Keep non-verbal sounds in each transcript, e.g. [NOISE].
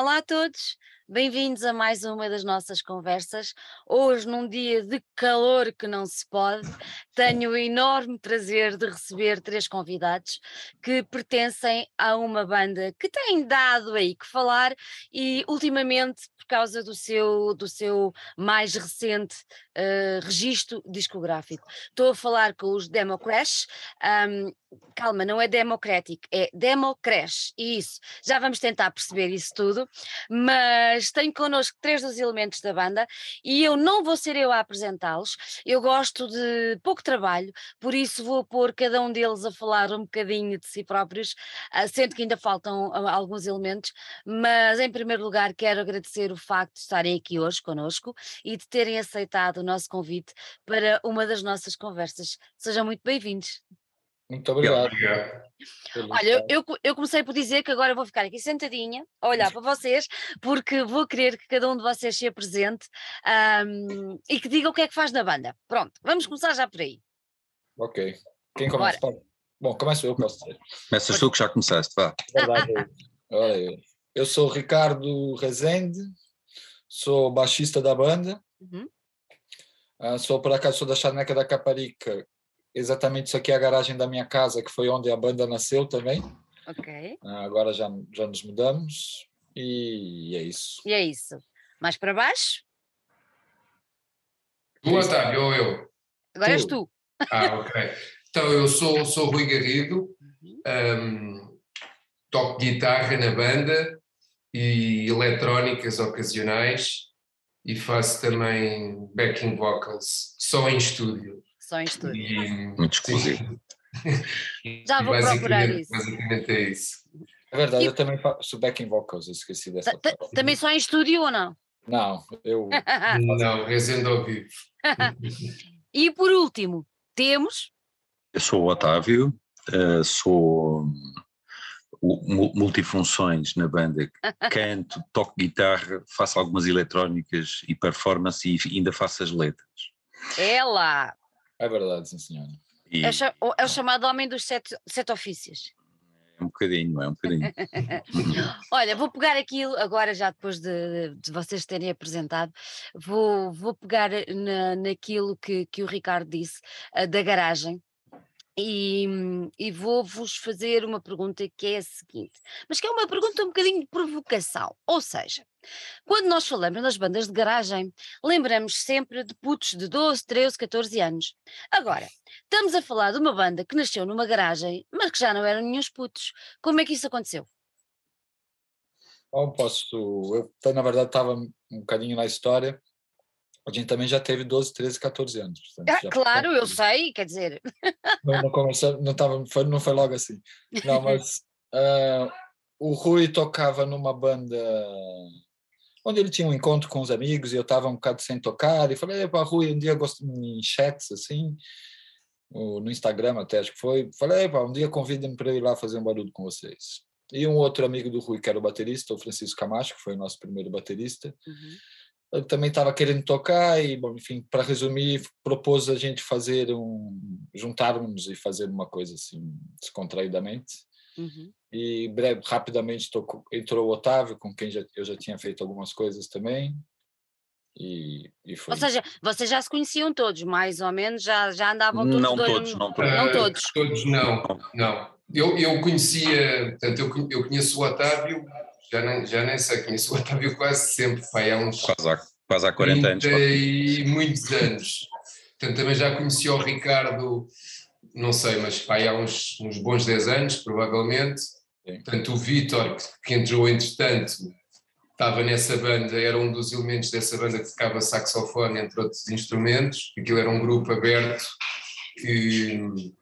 Olá a todos, bem-vindos a mais uma das nossas conversas. Hoje, num dia de calor que não se pode, [LAUGHS] tenho o enorme prazer de receber três convidados que pertencem a uma banda que tem dado aí que falar e, ultimamente, por causa do seu, do seu mais recente uh, registro discográfico. Estou a falar com os Democrash. Um, calma, não é Democratic, é Democrash, e isso, já vamos tentar perceber isso tudo, mas tenho connosco três dos elementos da banda e eu não vou ser eu a apresentá-los, eu gosto de pouco trabalho, por isso vou pôr cada um deles a falar um bocadinho de si próprios, uh, sendo que ainda faltam uh, alguns elementos, mas em primeiro lugar quero agradecer o facto de estarem aqui hoje connosco e de terem aceitado o nosso convite para uma das nossas conversas. Sejam muito bem-vindos. Muito obrigado. Obrigado. Olha, eu, eu comecei por dizer que agora vou ficar aqui sentadinha a olhar para vocês, porque vou querer que cada um de vocês se apresente um, e que diga o que é que faz na banda. Pronto, vamos começar já por aí. Ok. Quem começa? Bom, começo eu, posso dizer. Começas tu que já começaste, vá. Verdade. Olha, eu sou o Ricardo Rezende, sou baixista da banda. Uhum. Uh, sou, por acaso, sou da Charneca da Caparica, exatamente isso aqui é a garagem da minha casa, que foi onde a banda nasceu também. Ok. Ah, agora já, já nos mudamos e é isso. E é isso. Mais para baixo? Tu, Otávio, ou eu? Agora és tu. Ah, ok. Então, eu sou, sou Rui Garrido, um, toco guitarra na banda e eletrónicas ocasionais e faço também backing vocals, só em estúdio. Só em estúdio. E, Muito exclusivo. [LAUGHS] Já vou procurar isso. Basicamente é isso. É verdade, E- eu também faço backing vocals, eu esqueci dessa Ta- ta- parte. Também só em estúdio ou não? Não, eu [LAUGHS] Não, rezendo ao vivo. [LAUGHS] e por último, temos. Eu sou o Otávio, eh, sou multifunções na banda, canto, toco guitarra, faço algumas eletrónicas e performance e ainda faço as letras. Ela! É verdade, sim senhora. E É, o é o chamado homem dos sete, sete ofícios. é um bocadinho, é um bocadinho. [LAUGHS] Olha, vou pegar aquilo agora, já depois de, de vocês terem apresentado, vou, vou pegar na, naquilo que, que o Ricardo disse, ah, da garagem. E, e vou-vos fazer uma pergunta que é a seguinte, mas que é uma pergunta um bocadinho de provocação. Ou seja, quando nós falamos nas bandas de garagem, lembramos sempre de putos de 12, 13, 14 anos. Agora, estamos a falar de uma banda que nasceu numa garagem, mas que já não eram nenhum putos. Como é que isso aconteceu? Bom, posso. Eu, então, na verdade, estava um bocadinho na história. A gente também já teve 12, 13, 14 anos. Ah, já- claro, eu sei, quer dizer, Não, não, não, tava, foi, não foi logo assim. Não, mas ah, o Rui tocava numa banda onde ele tinha um encontro com os amigos e eu estava um bocado sem tocar. E falei, para Rui, um dia gosto em chats assim, no Instagram até acho que foi. Falei, um dia convida-me para ir lá fazer um barulho com vocês. E um outro amigo do Rui, que era o baterista, o Francisco Camacho, que foi o nosso primeiro baterista, ele também estava querendo tocar e, bom, enfim, para resumir, propôs a gente fazer um juntarmos e fazer uma coisa assim descontraídamente. Uhum. E breve, rapidamente tocou, entrou o Otávio, com quem já, eu já tinha feito algumas coisas também. E, e foi. ou seja, vocês já se conheciam todos, mais ou menos, já, já andavam todos Não dois todos, não todos. Não todos. Todos não, não. Eu, eu conhecia, portanto, eu, eu conheço o Otávio, já nem, já nem sei, conheço o Otávio quase sempre, pai, há uns Quase há, quase há 40 anos. 30 e muitos anos. Portanto, também já conheci o Ricardo, não sei, mas pai, há uns, uns bons 10 anos, provavelmente. Sim. Portanto, o Vítor, que, que entrou entretanto, estava nessa banda, era um dos elementos dessa banda que tocava saxofone, entre outros instrumentos. Aquilo era um grupo aberto que,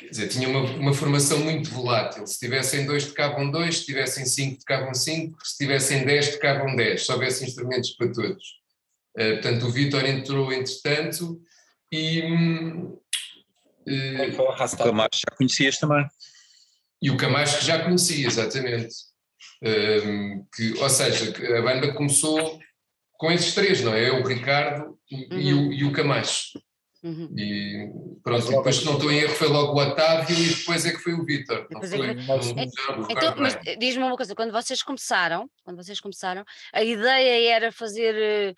quer dizer, tinha uma, uma formação muito volátil. Se tivessem dois, tocavam dois, se tivessem cinco, tocavam cinco, se tivessem dez, tocavam dez, se houvesse instrumentos para todos. Eh, portanto, o Vítor entrou entretanto e, Foi O. Camacho já conhecias também. e o Camacho que já conhecia, exatamente. Hum, que, ou seja, a banda começou com esses três, não é? O Ricardo e, e o, e o Camacho. Uhum. E pronto, e depois se não estou em erro foi logo o Otávio e depois é que foi o Depois é foi? me Então, mas diz-me uma coisa, quando vocês começaram, quando vocês começaram, a ideia era fazer eh,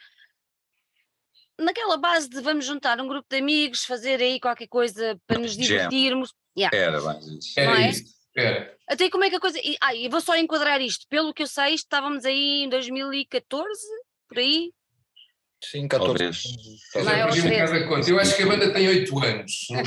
naquela base de vamos juntar um grupo de amigos, fazer aí qualquer coisa para nos divertirmos. Yeah. Era mais isso. Era não é? isso. Era. Até como é que a coisa. E, ah, e vou só enquadrar isto. Pelo que eu sei, estávamos aí em 2014, por aí. Sim, 14. Talvez. Eu Não é já perdi aos um treze. bocado a conta. Eu acho que a banda tem 8 anos. Não.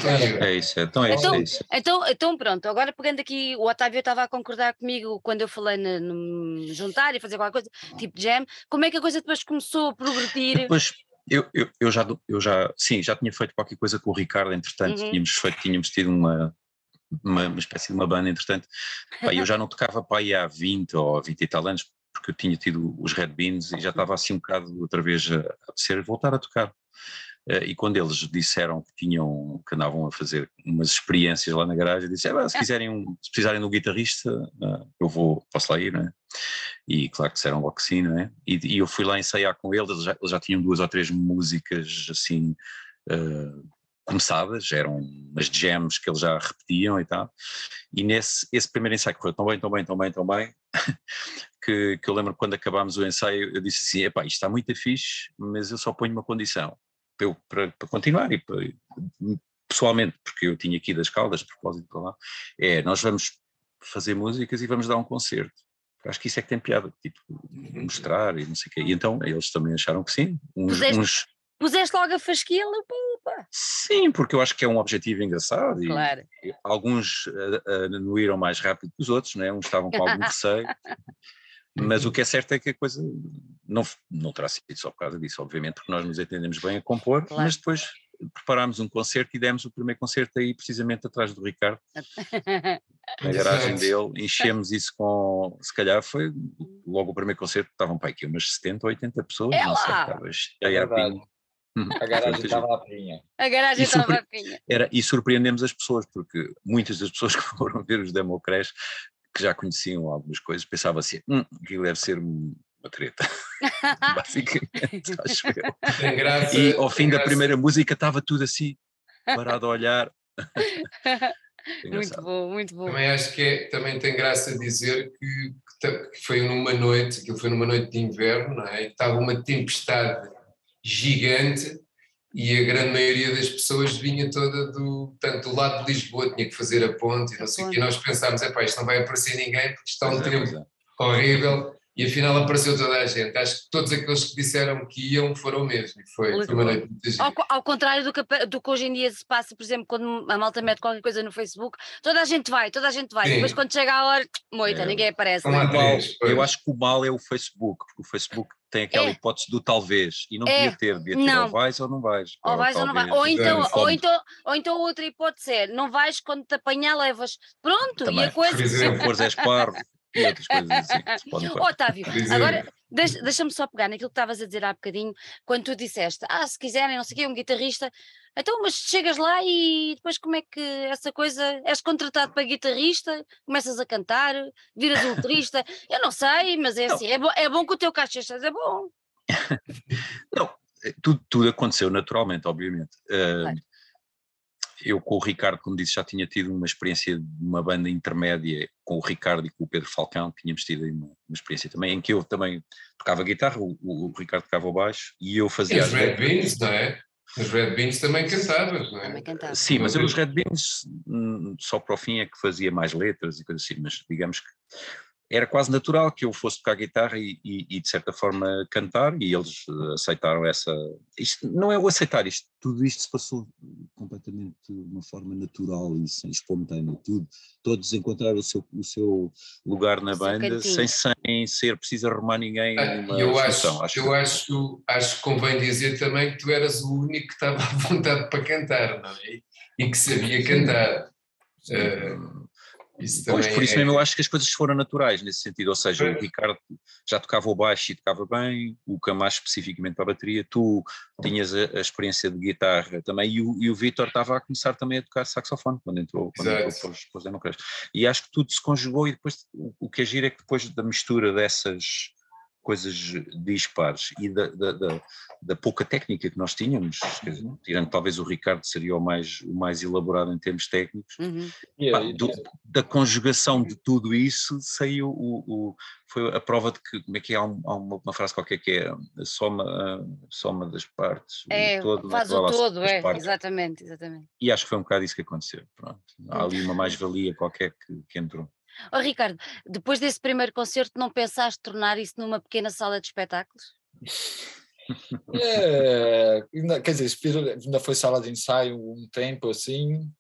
É isso, é. então é isso, Então- é isso. Então, então pronto, agora pegando aqui, o Otávio estava a concordar comigo quando eu falei no, no juntar e fazer qualquer coisa, tipo jam. Como é que a coisa depois começou a progredir? Depois, eu, eu, eu, já, eu já, sim, já tinha feito qualquer coisa com o Ricardo, entretanto, Uhum. tínhamos feito, tínhamos tido uma, uma, uma espécie de uma banda, entretanto, Pá, eu já não tocava para aí há 20 ou 20 e tal anos, porque eu tinha tido os Red Beans e já estava assim um bocado outra vez a, apetecer voltar a tocar. Eh, E quando eles disseram que tinham, que andavam a fazer umas experiências lá na garagem, eu disse, "Ah, se quiserem, um- se precisarem de um guitarrista, ah, eu vou, posso lá ir, não é? E claro que disseram logo que sim, não é? E, e eu fui lá ensaiar com eles, eles já, eles já tinham duas ou três músicas assim ah, começadas, eram umas jams que eles já repetiam e tal, e nesse esse primeiro ensaio correu tão bem, tão bem, tão bem, tão bem, [LAUGHS] que, que eu lembro que quando acabámos o ensaio eu disse assim, epá, isto está muito fixe, mas eu só ponho uma condição, para, eu- para, para continuar e para- pessoalmente, porque eu tinha aqui das Caldas, de propósito para lá, é, nós vamos fazer músicas e vamos dar um concerto. Acho que isso é que tem piada, tipo, mostrar e não sei o quê. E então eles também acharam que sim. Uns, Puseste- uns- Puseste logo a fasquila, pá, sim, porque eu acho que é um objetivo engraçado e claro. alguns uh, uh, anuíram mais rápido que os outros, né? uns estavam com algum receio, mas o [LAUGHS] que é certo é que a coisa não, não terá sido só por causa disso, obviamente, porque nós nos entendemos bem a compor, Claro. mas depois preparámos um concerto e demos o primeiro concerto aí precisamente atrás do Ricardo, [LAUGHS] na garagem dele, enchemos isso com, se calhar foi logo o primeiro concerto, estavam para aqui umas 70 ou 80 pessoas, É não sei, estava cheia a verdade. pinho. Uhum, A garagem estava à pinha. a garagem estava a pinha. era, e surpreendemos as pessoas, porque muitas das pessoas [LAUGHS] que foram ver os Democrash, que já conheciam algumas coisas, pensavam assim, hum, aquilo deve ser um- uma treta, [LAUGHS] basicamente, [LAUGHS] acho eu. Tem graça. E ao fim tem da primeira música estava tudo assim, parado a olhar. Muito bom, muito bom. Também acho que é- também tem graça dizer que, que que foi numa noite, aquilo foi numa noite de inverno, não é? E estava uma tempestade gigante e a grande maioria das pessoas vinha toda do, tanto do lado de Lisboa, tinha que fazer a ponte e não sei o quê. E nós pensámos, epá, isto não vai aparecer ninguém porque está um Pois é, tempo é. horrível e afinal apareceu toda a gente. Acho que todos aqueles que disseram que iam foram mesmo. E foi, foi uma noite muito gira. Ao, ao contrário do que, do que hoje em dia se passa, por exemplo, quando a malta mete qualquer coisa no Facebook, toda a gente vai, toda a gente vai. Sim. Depois quando chega a hora, moita, É. ninguém aparece. São lá O mal- três, pois. eu acho que o mal é o Facebook, porque o Facebook tem aquela É. hipótese do talvez, e não É. devia ter, devia ter Não. ou vais ou não vais. Ou vais ou não vais. Ou então, Exato. ou, então, ou então outra hipótese é, não vais quando te apanhar, levas. Pronto, e Também. a coisa. Se fores és [LAUGHS] parvo, e outras coisas assim. Otávio, agora deixa- deixa-me só pegar naquilo que estavas a dizer há bocadinho, quando tu disseste, ah, se quiserem, não sei o quê, um guitarrista, então, mas chegas lá e depois como é que essa coisa, és contratado para guitarrista, começas a cantar, viras um letrista, [LAUGHS] eu não sei, mas é Não. assim, é, bo é bom que o teu caixa seja bom. [LAUGHS] Não, eh, tudo, tudo aconteceu naturalmente, obviamente. Uh, Claro. Eu com o Ricardo, como disse, já tinha tido uma experiência de uma banda intermédia com o Ricardo e com o Pedro Falcão, tínhamos tido aí uma, uma experiência também, em que eu também tocava guitarra, o, o- o Ricardo tocava o baixo e eu E fazia os as Red. Beans, não é? Os Red Beans também cantavas, não é? Também cantava. Sim, mas eu os Red Beans hum, só para o fim é que fazia mais letras e coisas assim, mas digamos que era quase natural que eu fosse tocar guitarra e, e- e, de certa forma cantar e eles eh, aceitaram essa. Isto não é o aceitar, isto, tudo isto se passou completamente de uma forma natural e sem- espontânea, tudo. Todos encontraram o seu, o seu lugar na banda sem, sem ser preciso arrumar ninguém Ah, eu acho, que- eu acho, acho que convém dizer também que tu eras o único que estava à vontade para cantar, não é? E que sabia cantar. Eh, isso Pois, por isso é- mesmo eu acho que as coisas foram naturais nesse sentido, ou seja, o. Ricardo já tocava o baixo e tocava bem, o Camacho especificamente para a bateria, tu tinhas a, a experiência de guitarra também e o, e o Vítor estava a começar também a tocar saxofone quando entrou, quando entrou para os, para os Democratas. E acho que tudo se conjugou e depois o, o que é giro é que depois da mistura dessas coisas dispares e da, da, da, da pouca técnica que nós tínhamos, dizer, tirando talvez o Ricardo seria o mais, o mais elaborado em termos técnicos, Uhum. pá, do- da conjugação de tudo isso saiu o, o- foi a prova de que, como é que é, há, um- uma, uma frase qualquer que é a soma, a soma das partes, o É, todo, faz não é? o Vá lá, todo, é, partes. exatamente, exatamente. E acho que foi um bocado isso que aconteceu, pronto, há ali uma mais-valia qualquer que, que entrou. Ó Ricardo, depois desse primeiro concerto, não pensaste tornar isso numa pequena sala de espetáculos? É, quer dizer, ainda foi sala de ensaio um tempo assim,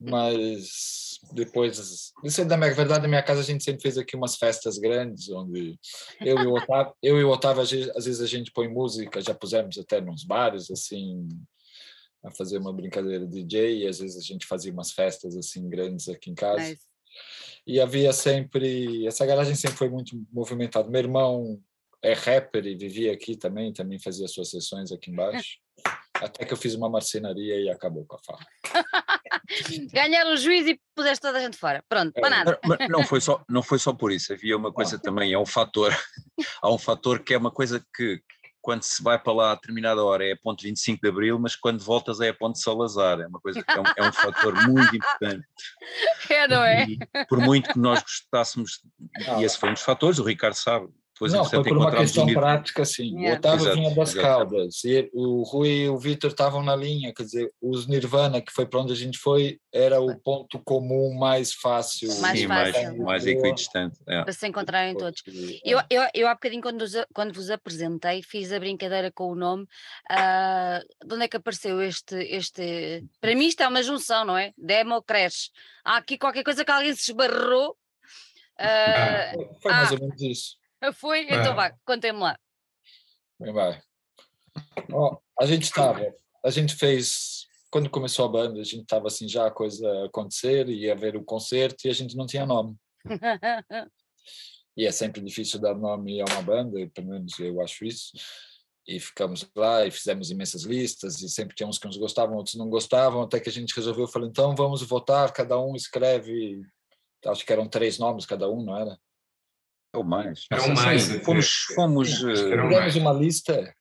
mas depois. Isso é da minha verdade, na minha casa a gente sempre fez aqui umas festas grandes, onde eu e o [LAUGHS] Otávio, eu e o Otávio às vezes, às vezes a gente põe música, já pusemos até nos bares, assim, a fazer uma brincadeira de DJ, e às vezes a gente fazia umas festas assim grandes aqui em casa. Nice. E havia sempre. Essa garagem sempre foi muito movimentada. Meu irmão é rapper e vivia aqui também, também fazia suas sessões aqui embaixo. [LAUGHS] Até que eu fiz uma marcenaria e acabou com a fala. [LAUGHS] Ganharam o juiz e puseste toda a gente fora. Pronto, É. para nada. Mas não foi só, não foi só por isso, havia uma [LAUGHS] coisa também, é um fator, há um fator que é uma coisa que quando se vai para lá a determinada hora é a ponto 25 de Abril, mas quando voltas é a ponto Salazar, é uma coisa que é um, é um fator muito importante. [LAUGHS] É, não é? E por muito que nós gostássemos, e esse foi um dos fatores, o Ricardo sabe, depois não, foi entretanto, por uma questão um prática, sim. Yeah. O Otávio Exato, vinha das exato. Caldas, e o Rui e o Vitor estavam na linha, quer dizer, os Nirvana, que foi para onde a gente foi, era o ponto comum mais fácil. Mais sim, fácil. mais, mais equidistante. é. Para se encontrarem todos. Porque, Eu, eu, eu há bocadinho, quando, vos- quando vos apresentei, fiz a brincadeira com o nome. ah, de onde é que apareceu este, este. Para mim, isto é uma junção, não é? Demo Crash. Há aqui qualquer coisa que alguém se esbarrou. ah, Foi mais Ah. ou menos isso. Foi? Então Ah. vá, contem-me lá. Bem, vai. Ó, a gente estava, a gente fez, quando começou a banda, a gente estava assim já a coisa acontecer, ia ver o concerto e a gente não tinha nome. [LAUGHS] E é sempre difícil dar nome a uma banda, pelo menos eu acho isso. E ficamos lá e fizemos imensas listas e sempre tinha uns que uns gostavam, outros não gostavam, até que a gente resolveu, falei, então vamos votar, cada um escreve, acho que eram três nomes cada um, não era? Ou mais. Eram Sim, mais até. Fomos, fomos que eh, Fizemos uma lista,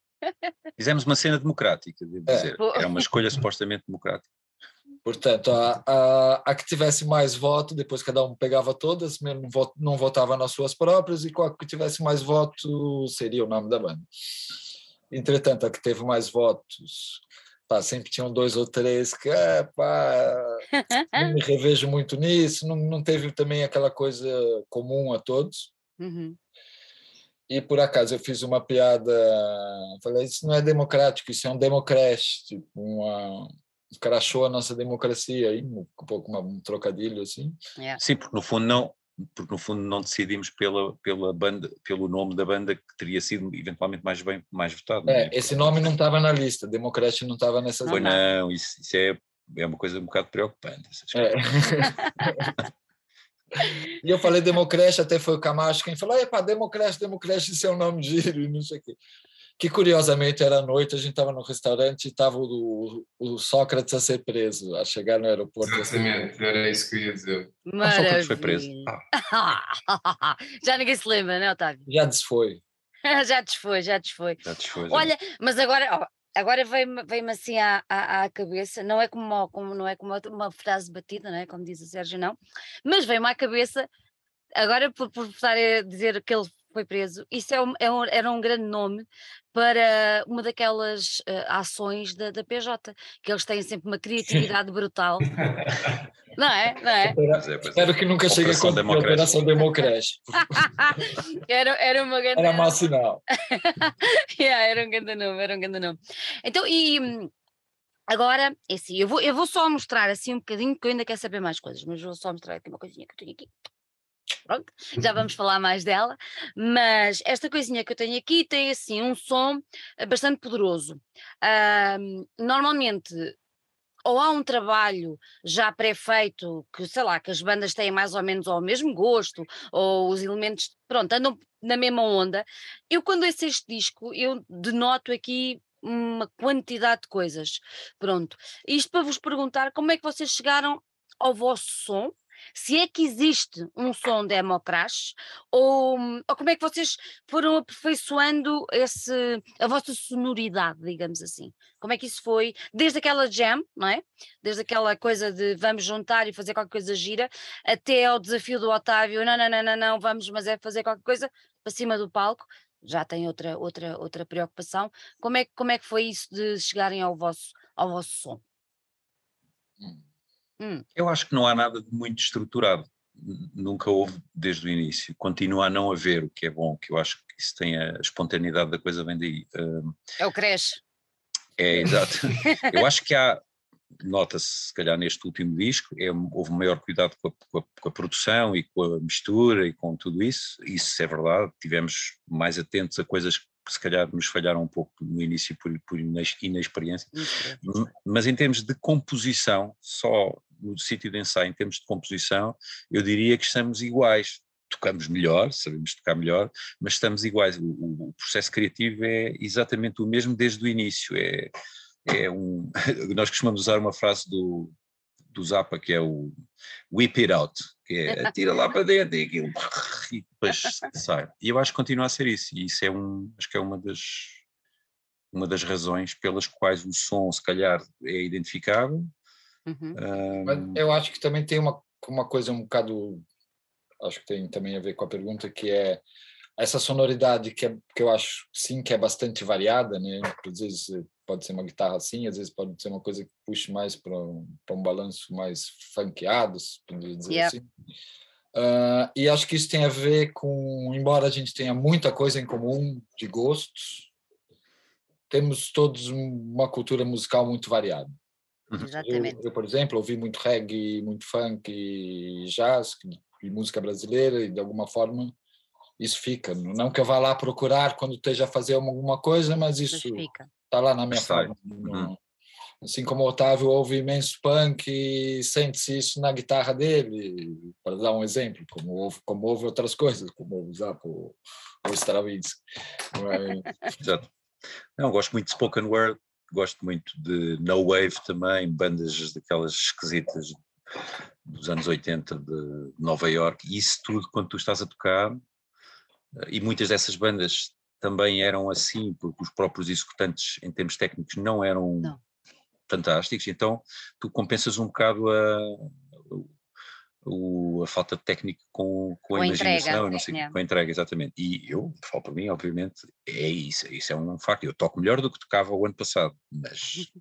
fizemos uma cena democrática, devo É. dizer. Pô. Era uma escolha supostamente democrática. Portanto, a, a, a que tivesse mais voto, depois cada um pegava todas, mesmo não, vo- não votava nas suas próprias, e qual que tivesse mais voto seria o nome da banda. Entretanto, a que teve mais votos, pá, sempre tinham dois ou três que, é, pá, [LAUGHS] não me revejo muito nisso, não, não teve também aquela coisa comum a todos. Uhum. E por acaso eu fiz uma piada, falei, isso não é democrático, isso é um democrash, tipo, uma, crachou a nossa democracia aí, um pouco uma- um trocadilho assim. Yeah. Sim, porque no fundo não, porque no fundo não decidimos pela, pela banda, pelo nome da banda que teria sido eventualmente mais bem mais votado. não É, esse nome não estava na lista, democrash não estava nessa dá. não, isso, isso é, é uma coisa um bocado preocupante. essas É. [LAUGHS] [LAUGHS] e eu falei Democrash, até foi o Camacho quem falou, epa, Democrash, Democrash, isso é um nome giro, e não sei o quê. Que curiosamente era à noite, a gente estava no restaurante e estava o, o Sócrates a ser preso, a chegar no aeroporto. Exatamente, era isso que eu ia dizer. Ah, Sócrates foi preso. Maravilha. [LAUGHS] Já ninguém se lembra, não é, Otávio? [LAUGHS] Já desfoi. já desfoi, já desfoi. Já desfez, é. Olha, mas agora, ó, agora veio-me veio assim à, à, à cabeça, não é como, como- não é como uma frase batida, não é? como diz o Sérgio, não, mas veio-me à cabeça, agora por, por estar a dizer que ele foi preso, isso é um- é um- era um grande nome para uma daquelas eh, ações da, da PJ, que eles têm sempre uma criatividade brutal, [LAUGHS] não é? Não é? Pois é, pois é. Espero que nunca chegue a Operação acontecer a Democrash. Operação Democrash. [LAUGHS] Era, era uma grande. Era mau [LAUGHS] sinal. Yeah, era um grande nome, era um grande nome. Então, e agora, é assim, eu vou, eu vou só mostrar assim um bocadinho, porque eu ainda quero saber mais coisas, mas vou só mostrar aqui uma coisinha que eu tenho aqui. Pronto, já vamos falar mais dela, mas esta coisinha que eu tenho aqui tem assim um som eh, bastante poderoso. Normalmente, ou há um trabalho já pré-feito, que sei lá, que as bandas têm mais ou menos ao mesmo gosto, ou os elementos, pronto, andam na mesma onda. Eu, quando ouço este disco, eu denoto aqui uma quantidade de coisas. Pronto. Isto para vos perguntar como é que vocês chegaram ao vosso som, se é que existe um som democrash ou, ou como é que vocês foram aperfeiçoando esse, a vossa sonoridade, digamos assim? Como é que isso foi? Desde aquela jam, não é? Desde aquela coisa de vamos juntar e fazer qualquer coisa gira, até ao desafio do Otávio, não, não, não, não, não, vamos, mas é fazer qualquer coisa para cima do palco, já tem outra, outra, outra preocupação. Como é, como é que foi isso de chegarem ao vosso, ao vosso som? Hum. Hum. Eu acho que não há nada de muito estruturado. Nunca houve desde o início. Continua a não haver, o que é bom, que eu acho que isso tem a espontaneidade da coisa vem daí. É o cresce. É, exato. eu acho que há, nota-se se calhar neste último disco, é, houve maior cuidado com a, com, a, com a, produção e com a mistura e com tudo isso, isso é verdade, tivemos mais atentos a coisas que se calhar nos falharam um pouco no início por, por inexperiência, mas em termos de composição, só no sítio de ensaio, em termos de composição, eu diria que estamos iguais, tocamos melhor, sabemos tocar melhor, mas estamos iguais, o, o processo criativo é exatamente o mesmo desde o início, é é um. [LAUGHS] Nós costumamos usar uma frase do, do Zappa que é o whip it out, que é [LAUGHS] atira lá para dentro e aquilo [LAUGHS] e depois sai. E eu acho que continua a ser isso, e isso é um, acho que é uma das, uma das razões pelas quais o som se calhar é identificável. Uhum. Um, eu acho que também tem uma, uma coisa um bocado, acho que tem também a ver com a pergunta, que é essa sonoridade que, é, que eu acho sim que é bastante variada, né? Às vezes pode ser uma guitarra assim, às vezes pode ser uma coisa que puxe mais para um, um balanço mais funkeado, dizer yeah. assim. Uh, e acho que isso tem a ver com, embora a gente tenha muita coisa em comum de gostos, temos todos uma cultura musical muito variada. Uhum. Exatamente. Eu, eu, por exemplo, ouvi muito reggae, muito funk, jazz e música brasileira e de alguma forma isso fica. Não que eu vá lá procurar quando esteja a fazer alguma coisa, mas isso está lá na minha forma. Uhum. Assim como o Otávio ouve imenso punk e sente-se isso na guitarra dele, para dar um exemplo, como ouve, como ouve outras coisas, como ouve Zappa ou, ou Stravinsky. Exato. Não, gosto muito de spoken word, gosto muito de no wave também, bandas daquelas esquisitas dos anos 80 de Nova York, e isso tudo quando tu estás a tocar e muitas dessas bandas também eram assim, porque os próprios executantes, em termos técnicos, não eram não. fantásticos, então tu compensas um bocado a, a, a falta de técnica com, com, com a, imaginação, entrega, não sei, é. com a entrega, exatamente. E eu, falo para mim, obviamente, é isso, isso é um facto. Eu toco melhor do que tocava o ano passado, mas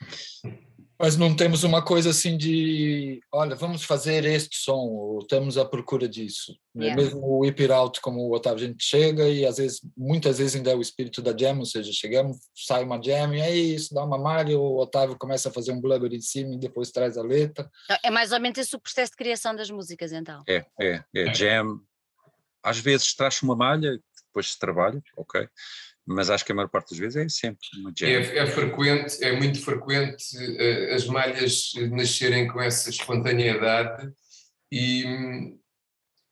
[LAUGHS] Mas não temos uma coisa assim de, olha, vamos fazer este som, ou estamos à procura disso. Yeah. Mesmo o Whip It Out, como o Otávio, a gente chega e às vezes, muitas vezes ainda é o espírito da jam, ou seja, chegamos, sai uma jam e é isso, dá uma malha, o Otávio começa a fazer um blubber em cima e depois traz a letra. É mais ou menos esse o processo de criação das músicas, então. É, é, é jam. Às vezes traz uma malha, depois se trabalha, ok? Mas acho que a maior parte das vezes é sempre uma jam. É, é frequente, é muito frequente uh, as malhas nascerem com essa espontaneidade e um,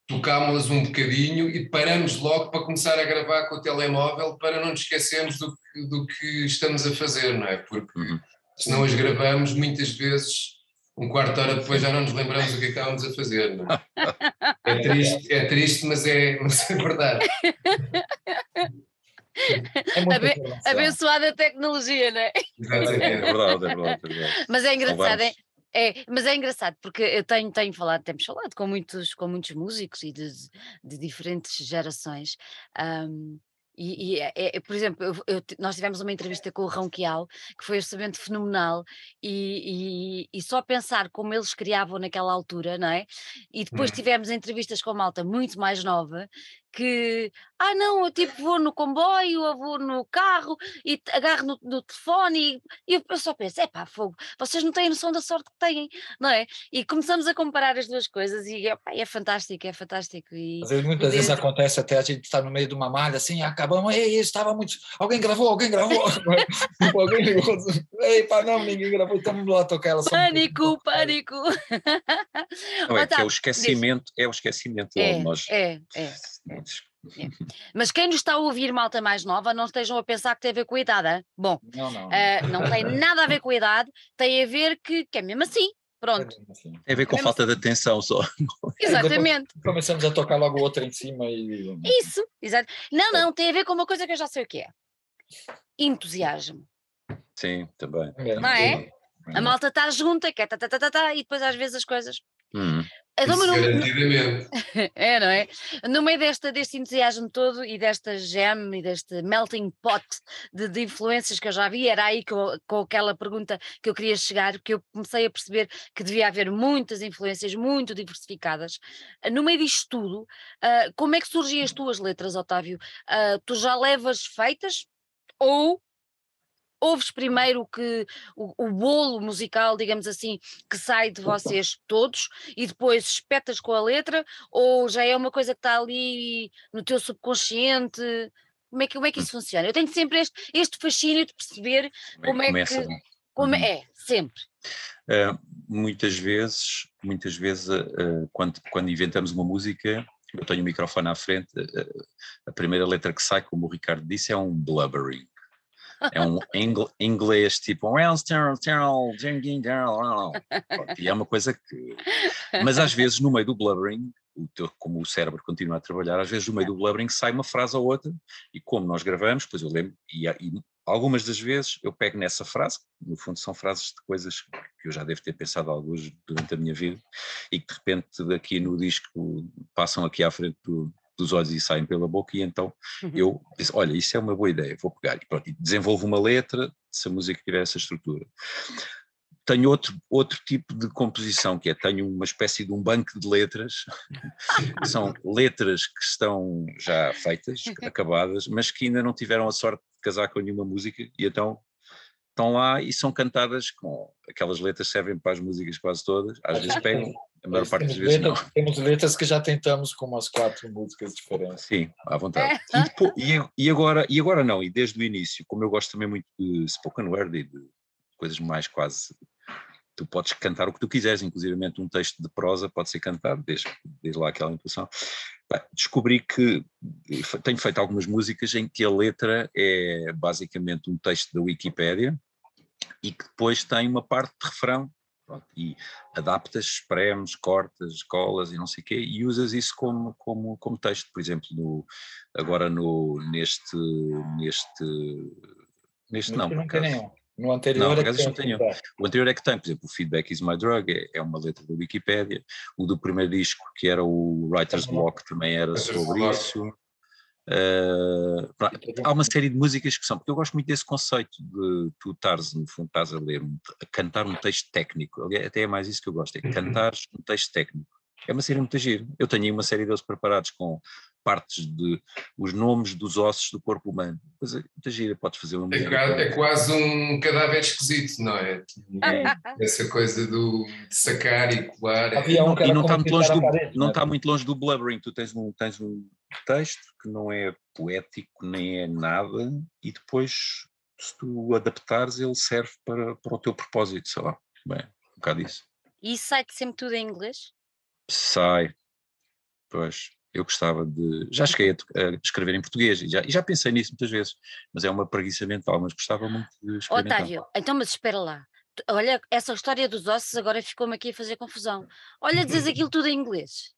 tocámos-las um bocadinho e paramos logo para começar a gravar com o telemóvel para não nos esquecermos do que, do que estamos a fazer, não é? Porque uhum. se não as gravamos, muitas vezes um quarto de hora depois já não nos lembramos o que, é que estávamos a fazer. Não é? [LAUGHS] é triste, é triste mas, é, mas é verdade. [LAUGHS] É Abe abençoada tecnologia, não é? É verdade, é verdade, é verdade. Mas é engraçado, é, é, mas é engraçado porque eu tenho, tenho falado, temos falado com muitos, com muitos músicos e de, de diferentes gerações. Um, e, e é, é, por exemplo, eu, eu, nós tivemos uma entrevista com o Ronquial, que foi absolutamente fenomenal, e, e, e, só pensar como eles criavam naquela altura, não é? E depois hum. tivemos entrevistas com a malta muito mais nova, que, ah não, eu tipo vou no comboio, ou vou no carro e agarro no, no telefone e, e eu só penso, é pá, fogo, vocês não têm noção da sorte que têm, não é? E começamos a comparar as duas coisas e epá, é fantástico, é fantástico. E, Às vezes, muitas vezes acontece até a gente estar no meio de uma malha assim, acabamos, ei, estava muito, alguém gravou, alguém gravou, [LAUGHS] tipo, alguém ligou, [LAUGHS] ei pá, não, ninguém gravou, estamos lá a tocar ela. Pânico, pânico. [LAUGHS] Não, é, que é o esquecimento, é o esquecimento, é, nós... É, é. É. Mas quem nos está a ouvir, malta mais nova, não estejam a pensar que tem a ver com a idade. Bom, não, não. Uh, não tem [LAUGHS] nada a ver com a idade, tem a ver que, que é mesmo assim. Pronto. Assim. Tem a ver com Mesmo falta de atenção só. [LAUGHS] Exatamente. Começamos a tocar logo outra em cima e. Isso, exato. Não, não, tem a ver com uma coisa que eu já sei o que é. Entusiasmo. Sim, também. Não é? A malta está junta, quer tá, tá, tá, tá, tá, e depois às vezes as coisas. Hum. Então, Isso no- garantidamente. [LAUGHS] é, não é? No meio desta, deste entusiasmo todo e desta gem e deste melting pot de, de influências que eu já vi, era aí que eu- com aquela pergunta que eu queria chegar, porque eu comecei a perceber que devia haver muitas influências muito diversificadas. Ah, No meio disto tudo, ah, como é que surgem as tuas letras, Otávio? Ah, tu já levas feitas ou ouves primeiro o que o, o bolo musical, digamos assim, que sai de vocês todos e depois espetas com a letra, ou já é uma coisa que está ali no teu subconsciente? Como é que, como é que isso funciona? Eu tenho sempre este, este fascínio de perceber como é começa? que- como Uhum. é, sempre. Uh, muitas vezes, muitas vezes, uh, quando, quando inventamos uma música, eu tenho o microfone à frente, uh, a primeira letra que sai, como o Ricardo disse, é um blubbering. É um ingl- inglês tipo. E é uma coisa que. Mas às vezes, no meio do blubbering, o teu- como o cérebro continua a trabalhar, às vezes no meio do blubbering sai uma frase ou outra, e como nós gravamos, depois eu lembro, e, e algumas das vezes eu pego nessa frase, no fundo são frases de coisas que eu já devo ter pensado alguns durante a minha vida, e que de repente aqui no disco passam aqui à frente do- dos olhos e saem pela boca, e então eu disse, olha, isso é uma boa ideia, vou pegar, e pronto, e desenvolvo uma letra, se a música tiver essa estrutura. Tenho outro, outro tipo de composição, que é, tenho uma espécie de um banco de letras, [LAUGHS] que são letras que estão já feitas, acabadas, mas que ainda não tiveram a sorte de casar com nenhuma música, e então estão lá e são cantadas com aquelas letras servem para as músicas quase todas, às vezes pegam, a maior parte das temos, vezes não. letras, temos letras que já tentamos com umas quatro músicas diferentes. Sim, à vontade. E, depo- e- agora, e agora não, e desde o início, como eu gosto também muito de spoken word e de coisas mais quase. Tu podes cantar o que tu quiseres, inclusive um texto de prosa pode ser cantado, desde, desde lá aquela intuição. Descobri que tenho feito algumas músicas em que a letra é basicamente um texto da Wikipédia e que depois tem uma parte de refrão. Pronto, e adaptas, espremes, cortas, colas e não sei o quê, e usas isso como, como, como texto, por exemplo, no, agora no, neste, neste, neste não, por não tem acaso. nenhum. No anterior Não, é que tem não tenho. O anterior é que tem, por exemplo, o Feedback is My Drug é, é uma letra da Wikipédia, o do primeiro disco, que era o Writer's Block, também era sobre isso. Eh, pronto, há uma série de músicas que são, porque eu gosto muito desse conceito de tu estares, no fundo, estás a ler, um- a cantar um texto técnico, até é mais isso que eu gosto, é Uhum. cantares um texto técnico. É uma série muito gira. Eu tenho aí uma série deles preparados com partes de os nomes dos ossos do corpo humano. Coisa muito gira, podes fazer uma É, ca- é quase um cadáver esquisito, não é? É. Essa coisa do, de sacar e colar. é- um e não está muito longe do, parede, não está muito longe do blubbering. Tu tens um, tens um texto que não é poético nem é nada, e depois, se tu adaptares, ele serve para, para o teu propósito, sei lá. Bem, um bocado isso. E sai-te sempre tudo em inglês? Sai. Pois, eu gostava de. Já cheguei a, a escrever em português e já, e já pensei nisso muitas vezes, mas é uma preguiça mental, mas gostava muito de escrever. Otávio, então, mas espera lá. Olha, essa história dos ossos agora ficou-me aqui a fazer confusão. Olha, dizes aquilo tudo em inglês.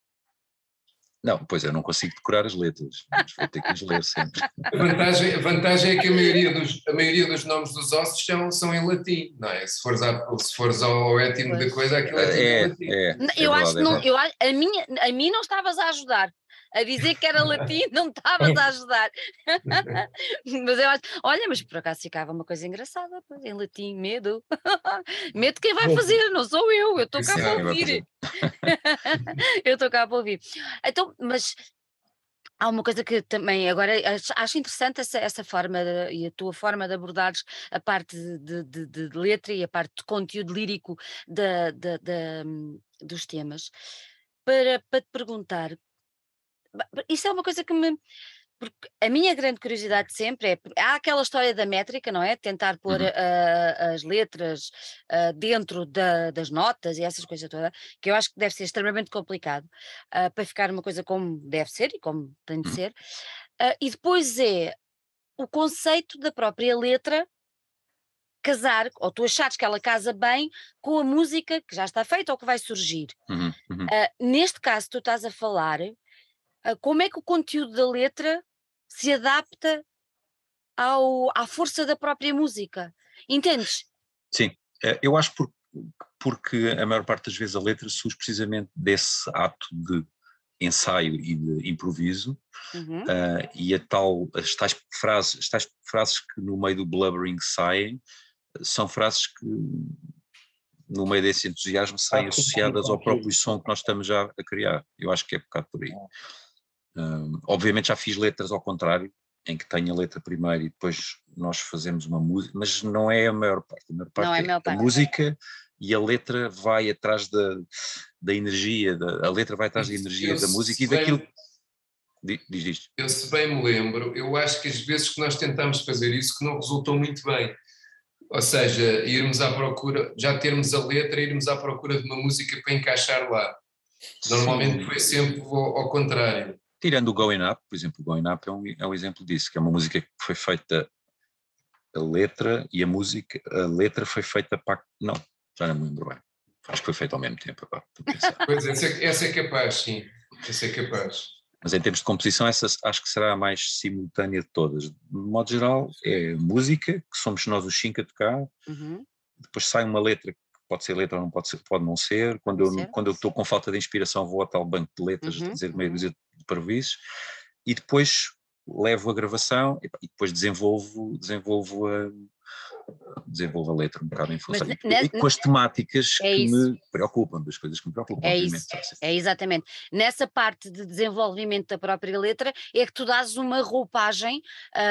Não, pois eu não consigo decorar as letras, mas vou ter que as ler sempre. A vantagem, a vantagem é que a maioria dos, a maioria dos nomes dos ossos são, são em latim, não é? Se fores, à- se fores ao étimo da coisa, aquilo é É, latim. é. N- é eu acho verdade, que é não, eu, a, a, minha, a mim não estavas a ajudar. A dizer que era latim, não estavas a ajudar. [LAUGHS] mas eu acho, olha, mas por acaso ficava uma coisa engraçada, em latim, medo. [LAUGHS] medo quem vai fazer, não sou eu, eu estou cá para ouvir. [LAUGHS] eu estou cá para ouvir. Então, mas há uma coisa que também agora acho, interessante essa, essa forma de- e a tua forma de abordares a parte de, de- de- letra e a parte de conteúdo lírico dos temas para, para te perguntar. Isso é uma coisa que me. Porque a minha grande curiosidade sempre é. Há aquela história da métrica, não é? Tentar pôr Uhum. ah, as letras ah, dentro da- das notas e essas coisas todas, que eu acho que deve ser extremamente complicado ah, para ficar uma coisa como deve ser e como tem de Uhum. ser. E depois é o conceito da própria letra casar, ou tu achares que ela casa bem com a música que já está feita ou que vai surgir. Uhum, uhum. Uh, neste caso, tu estás a falar uh, como é que o conteúdo da letra se adapta ao, à força da própria música. Entendes? Sim, eh, eu acho por, porque a maior parte das vezes a letra surge precisamente desse ato de ensaio e de improviso Uhum. uh, e a tal, as tais frases, as tais frases que no meio do blubbering saem são frases que no meio desse entusiasmo saem Ah, associadas ao próprio som que nós estamos já a criar. Eu acho que é um bocado por aí. Um, obviamente já fiz letras ao contrário, em que tenho a letra primeiro e depois nós fazemos uma música, mas não é a maior parte. A maior parte Não é a é maior parte. música e a letra vai atrás da, da energia, da, a letra vai atrás da energia Eu da música e bem- daquilo. Di- Diz isto. Eu, se bem me lembro, eu acho que as vezes que nós tentamos fazer isso que não resultou muito bem. Ou seja, irmos à procura, já termos a letra, irmos à procura de uma música para encaixar lá. Normalmente Sim. foi sempre ao, ao contrário. Tirando o Going Up, por exemplo, o Going Up é um, é um exemplo disso, que é uma música que foi feita a letra e a música, a letra foi feita para. Não, já não me lembro bem. Acho que foi feita ao mesmo tempo pensar. [LAUGHS] Pois, essa, é- essa é capaz, sim. Essa é capaz. Mas em termos de composição, essa acho que será a mais simultânea de todas. De modo geral, é música, que somos nós os cinco a tocar, Uhum. depois sai uma letra que pode ser letra ou não pode ser, pode não ser. Quando Pode eu, ser. quando eu estou com falta de inspiração, vou ao tal banco de letras, Uhum, dizer meia uhum. Parvoíces, e depois levo a gravação e, depois desenvolvo, desenvolvo a, desenvolvo a letra um bocado em função. ne- e, ne- e com as temáticas É que isso. me preocupam, das coisas que me preocupam, É isso. É exatamente. Nessa parte de desenvolvimento da própria letra é que tu dás uma roupagem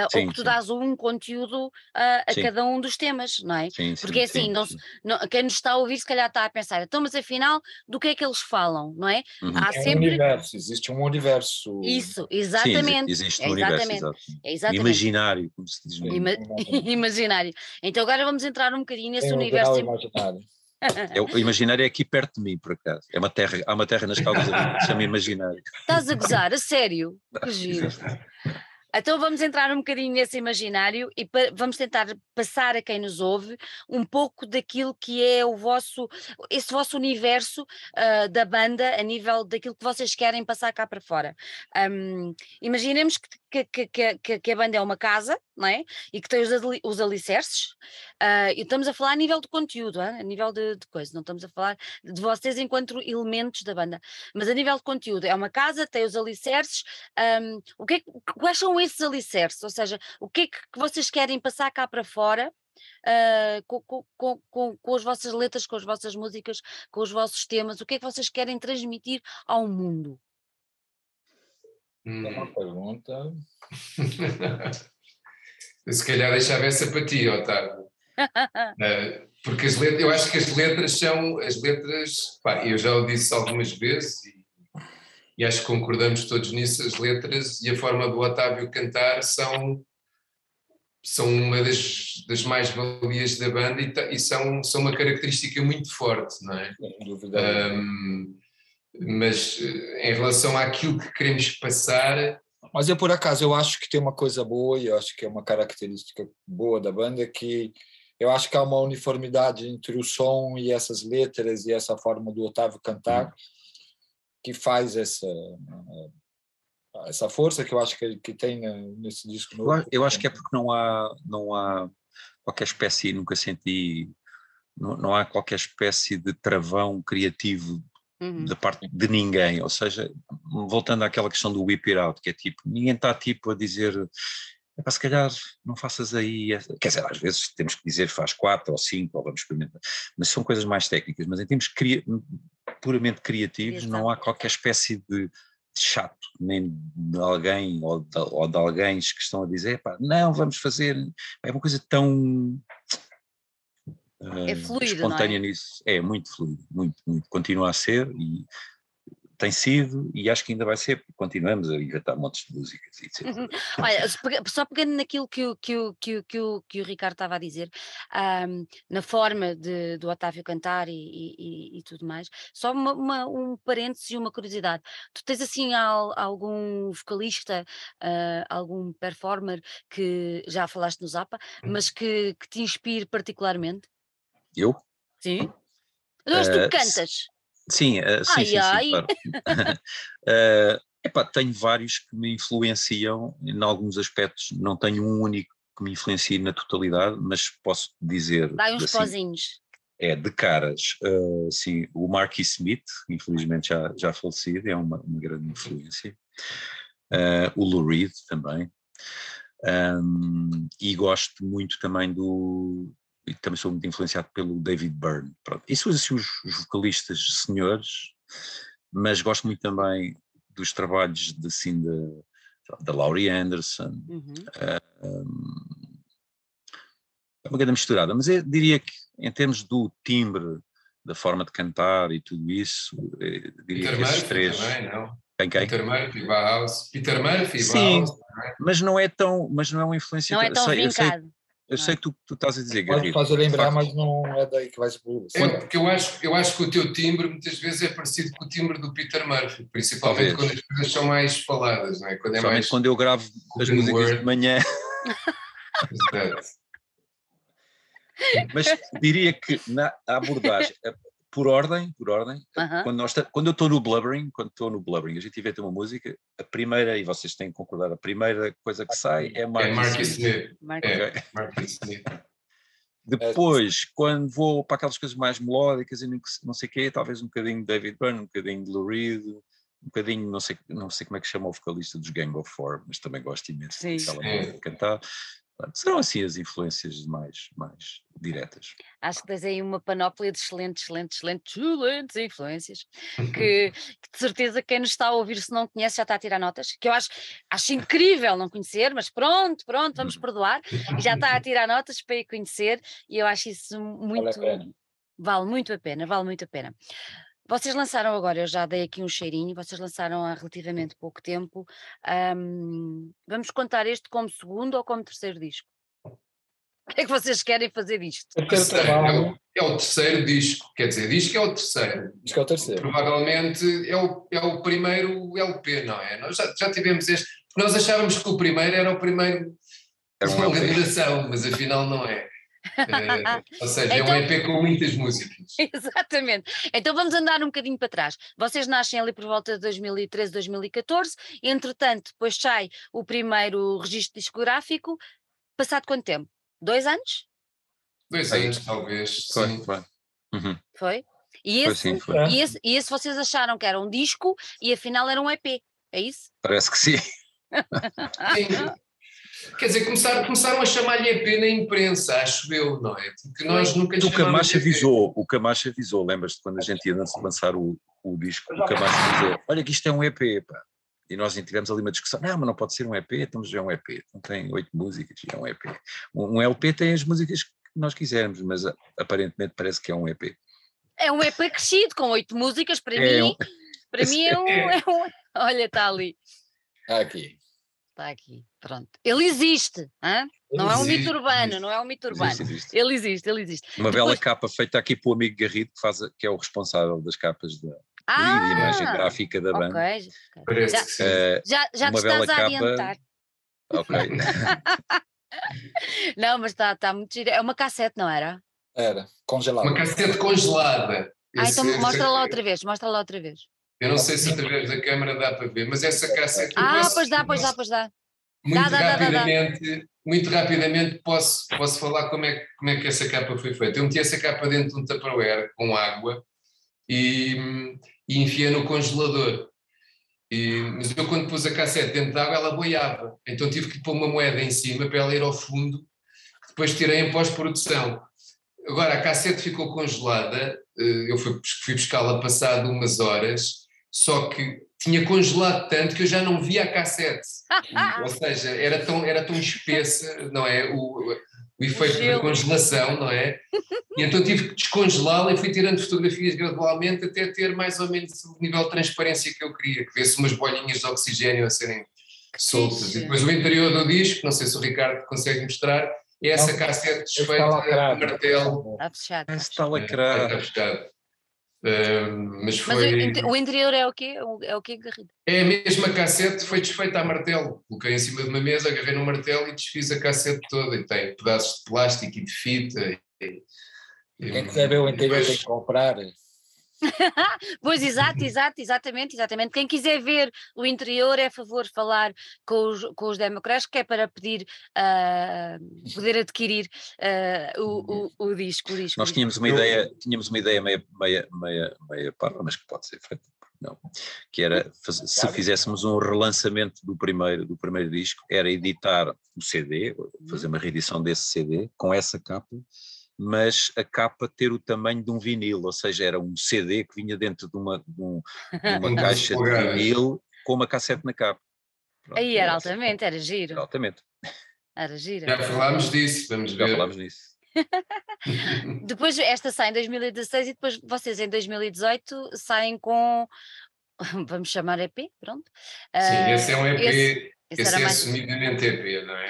ou Sim, que tu sim. dás um conteúdo ah, a Sim. cada um dos temas, não é? Sim, Porque sim, assim, sim, não sim. Não- quem nos está a ouvir se calhar está a pensar, então mas afinal do que é que eles falam, não é? Uhum. Há É um sempre universo, existe um universo. isso, Sim, exatamente. existe é no universo, exatamente. É exatamente. Imaginário, como se diz. Ima- Exatamente. [LAUGHS] imaginário. Então agora vamos entrar um bocadinho nesse Tem um universo. grau imaginário. [LAUGHS] É, o imaginário é aqui perto de mim, por acaso. É uma terra, há uma terra nas caldas ali que se chama imaginário. Estás a gozar, a sério? Que giro. Então vamos entrar um bocadinho nesse imaginário e vamos tentar passar a quem nos ouve um pouco daquilo que é o vosso, esse vosso universo ah, da banda a nível daquilo que vocês querem passar cá para fora. Ahm, imaginemos que, que- que- que, a banda é uma casa, não é? E que tem os, ali- os alicerces, ah, e estamos a falar a nível de conteúdo, ah, a nível de, de coisa, não estamos a falar de vocês enquanto elementos da banda, mas a nível de conteúdo, é uma casa, tem os alicerces, ahm, o que é quais são esses alicerces? Ou seja, o que é que vocês querem passar cá para fora? ah, com, com, com, com, com as vossas letras, com as vossas músicas, com os vossos temas, o que é que vocês querem transmitir ao mundo? É Hum. uma pergunta. Eu [LAUGHS] se calhar deixava essa para ti, Otávio. Eh, [LAUGHS] porque as letras, eu acho que as letras são as letras, pá, eu já o disse algumas vezes e, e acho que concordamos todos nisso, as letras e a forma do Otávio cantar são, são uma das, das mais-valias da banda e, e são, são uma característica muito forte, não é? Dúvida. Ahm, mas eh, em relação àquilo que queremos passar, Mas eu, por acaso, eu acho que tem uma coisa boa, e eu acho que é uma característica boa da banda, que eu acho que há uma uniformidade entre o som e essas letras e essa forma do Otávio cantar, que faz essa essa força que eu acho que, que tem né, nesse disco Eu, novo. eu acho que é porque não há, não há qualquer espécie, nunca senti, não, não há qualquer espécie de travão criativo Uhum. da parte de ninguém, ou seja, voltando àquela questão do whip it out, que é tipo, ninguém está tipo a dizer, "Epá, se calhar não faças aí, essa-" quer dizer, às vezes temos que dizer faz quatro ou cinco, ou vamos experimentar, mas são coisas mais técnicas, mas em termos cria- puramente criativos não há qualquer espécie de de chato, nem de alguém ou de, ou de alguém que estão a dizer, "Epá, não, vamos fazer, é uma coisa tão É eh, fluido, é? espontânea nisso, é muito fluido, muito, muito, continua a ser e tem sido e acho que ainda vai ser, porque continuamos a inventar montes de músicas, etc. Olha, só pegando naquilo que o, que o, que o, que o, que o Ricardo estava a dizer, um, na forma de, do Otávio cantar e, e, e tudo mais, só uma, uma, um parênteses e uma curiosidade. Tu tens assim al, algum vocalista, uh, algum performer que já falaste no Zapa, Hum. mas que, que te inspire particularmente? Eu? Sim. Mas tu Uh, cantas. Sim, uh, sim, Ai, sim, ai. sim, claro. uh, [LAUGHS] epá, tenho vários que me influenciam em alguns aspectos, não tenho um único que me influencie na totalidade, mas posso dizer Dá uns assim, pozinhos. é de caras, uh, sim, o Marky Smith, infelizmente já, já falecido, é uma, uma grande influência, uh, o Lou Reed também, um, e gosto muito também do, e também sou muito influenciado pelo David Byrne, pronto, isso assim os, os vocalistas senhores, mas gosto muito também dos trabalhos de, assim, da, da Laurie Anderson, Uhum. um, é uma grande misturada, mas eu diria que em termos do timbre, da forma de cantar e tudo isso, eu diria Peter que esses três. também, não? Quem, quem? Peter Murphy, Bauhaus. Peter Murphy, Sim. Bauhaus. Mas não é tão, mas não é uma influência. Não é tão sei, eu sei, vincado. Eu sei que tu, tu estás a dizer, Pode Garrido. fazer lembrar, de facto. mas não é daí que vai se. É, porque eu acho, eu acho que o teu timbre muitas vezes é parecido com o timbre do Peter Murphy, principalmente Talvez. quando as coisas são mais faladas, não é? Quando é Principalmente mais. quando eu gravo as músicas word. de manhã, Exato. mas diria que na abordagem, por ordem, por ordem, Aham. quando, nós quando eu estou no blubbering, quando estou no blubbering, a gente inventa uma música, a primeira, e vocês têm que concordar, a primeira coisa que sai é É Mark Mark Smith. Smith. É? Mark Smith. [LAUGHS] Depois, quando vou para aquelas coisas mais melódicas e não sei o quê, talvez um bocadinho de David Byrne, um bocadinho de Lou Reed, um bocadinho, não sei, não sei como é que chama o vocalista dos Gang of Four, mas também gosto imenso Sim. daquela de cantar. Serão assim as influências mais, mais diretas. Acho que tens aí uma panóplia de excelentes, excelentes, excelentes, excelentes influências que, [LAUGHS] que de certeza quem nos está a ouvir, se não conhece, já está a tirar notas. Que eu acho, acho incrível não conhecer, mas pronto, pronto, vamos perdoar. E já está a [LAUGHS] tirar notas para ir conhecer, e eu acho isso muito. a pena. Vale muito a pena, vale muito a pena. Vocês lançaram agora, eu já dei aqui um cheirinho, vocês lançaram há relativamente pouco tempo. ahm, vamos contar este como segundo ou como terceiro disco? O que é que vocês querem fazer disto? Terceiro Terceiro, é, trabalho, o, é o terceiro disco, quer dizer, disco é o terceiro. acho que é o terceiro. Provavelmente é o, é o primeiro LP, não é? Nós já, já tivemos este. Nós achávamos que o primeiro era o primeiro Era de um LP. duração, mas afinal não é. É, ou seja, é Então- um EP com muitas músicas. [LAUGHS] Exatamente. Então vamos andar um bocadinho para trás. Vocês nascem ali por volta de 2013, 2014, entretanto, depois sai o primeiro registro discográfico. Passado quanto tempo? Dois anos? Dois anos, talvez. Foi, Sim. foi. Uhum. Foi? E Foi esse, sim, foi. É. e, esse, e esse vocês acharam que era um disco e afinal era um EP. É isso? Parece que sim. Sim. [LAUGHS] Quer dizer, começaram, começaram a chamar-lhe EP na imprensa, acho eu, não é? Porque nós nunca lhe O Camacho avisou, o Camacho avisou, lembras-te quando a gente ia lanç- lançar o, o disco, o Camacho dizia, olha que isto é um EP, pá. E nós tivemos ali uma discussão, não, mas não pode ser um EP, estamos já é um EP, não tem oito músicas, é um EP. Um, um LP tem as músicas que nós quisermos, mas aparentemente parece que é um EP. É um EP crescido, com oito músicas. Para É mim, um- para mim é [LAUGHS] um, é um- Olha, está ali. Aqui. Está aqui. Pronto. Ele existe. hã? Não é um Existe, mito urbano, existe. não é um mito urbano. Existe, existe. Ele existe, ele existe. Uma bela Depois- capa feita aqui para o amigo Garrido, que, faz que é o responsável das capas da, Ah, e de imagem gráfica da banda. ok. ok. Parece Já-. Eh, Já, já te bela estás a capa. adiantar. ok. [LAUGHS] Não, mas está tá muito giro. É uma cassete, não era? Era, congelado. Uma cassete congelada. Ah, então esse- mostra lá outra vez, mostra lá outra vez. Eu não sei se através da câmara dá para ver, mas essa cassete. eu Ah, posso- pois dá, pois dá, pois dá. Muito Dá, dá, dá, dá, dá. rapidamente, muito rapidamente posso, posso falar como é, que- como é que essa capa foi feita. Eu meti essa capa dentro de um Tupperware com água e, e enfiei no congelador. E, mas eu quando pus a cassete dentro de água ela boiava, então tive que pôr uma moeda em cima para ela ir ao fundo, que depois tirei em pós-produção. Agora a cassete ficou congelada, eh, eu fui, fui buscá-la passado umas horas, só que tinha congelado tanto que eu já não via a cassete. [LAUGHS] Ou seja, era tão, era tão espessa, não é? O, o efeito da congelação, não é? E então tive que descongelá-la e fui tirando fotografias gradualmente até ter mais ou menos o nível de transparência que eu queria, que vê-se umas bolinhas de oxigênio a serem soltas. E depois o interior do disco, não sei se o Ricardo consegue mostrar, é essa cassete desfeita a lacrado. martelo. Está fechado. Está fechado. Mas Mas foi. o, inte- o interior é o quê? É o quê, Garrido? É a mesma cassete, foi desfeita a martelo. Coloquei em cima de uma mesa, agarrei no martelo e desfiz a cassete toda. E tem pedaços de plástico e de fita. E, e- Quem quiser ver o interior depois- tem que comprar. [LAUGHS] Pois, exato, [LAUGHS] exato, exatamente, exatamente. Quem quiser ver o interior é a favor falar com os, com os Democrats, que é para pedir, ah, poder adquirir ah, o, o, o disco. O disco Nós tínhamos uma ideia, tínhamos uma ideia meia, meia, meia, meia parva, mas que pode ser feita, não, que era se fizéssemos um relançamento do primeiro, do primeiro disco, era editar o CD, fazer uma reedição desse CD com essa capa, mas a capa ter o tamanho de um vinil, ou seja, era um CD que vinha dentro de uma, de um- de uma [LAUGHS] caixa de vinil com uma cassete na capa. Pronto, Aí era era altamente, era giro. Altamente, Era giro. Já falámos disso, vamos já ver. falámos nisso. [LAUGHS] Depois esta sai em 2016 e depois vocês em 2018 saem com, [LAUGHS] vamos chamar EP, pronto. Sim, Ah, esse é um EP, esse- esse, esse era é mais- assumidamente EP, não é?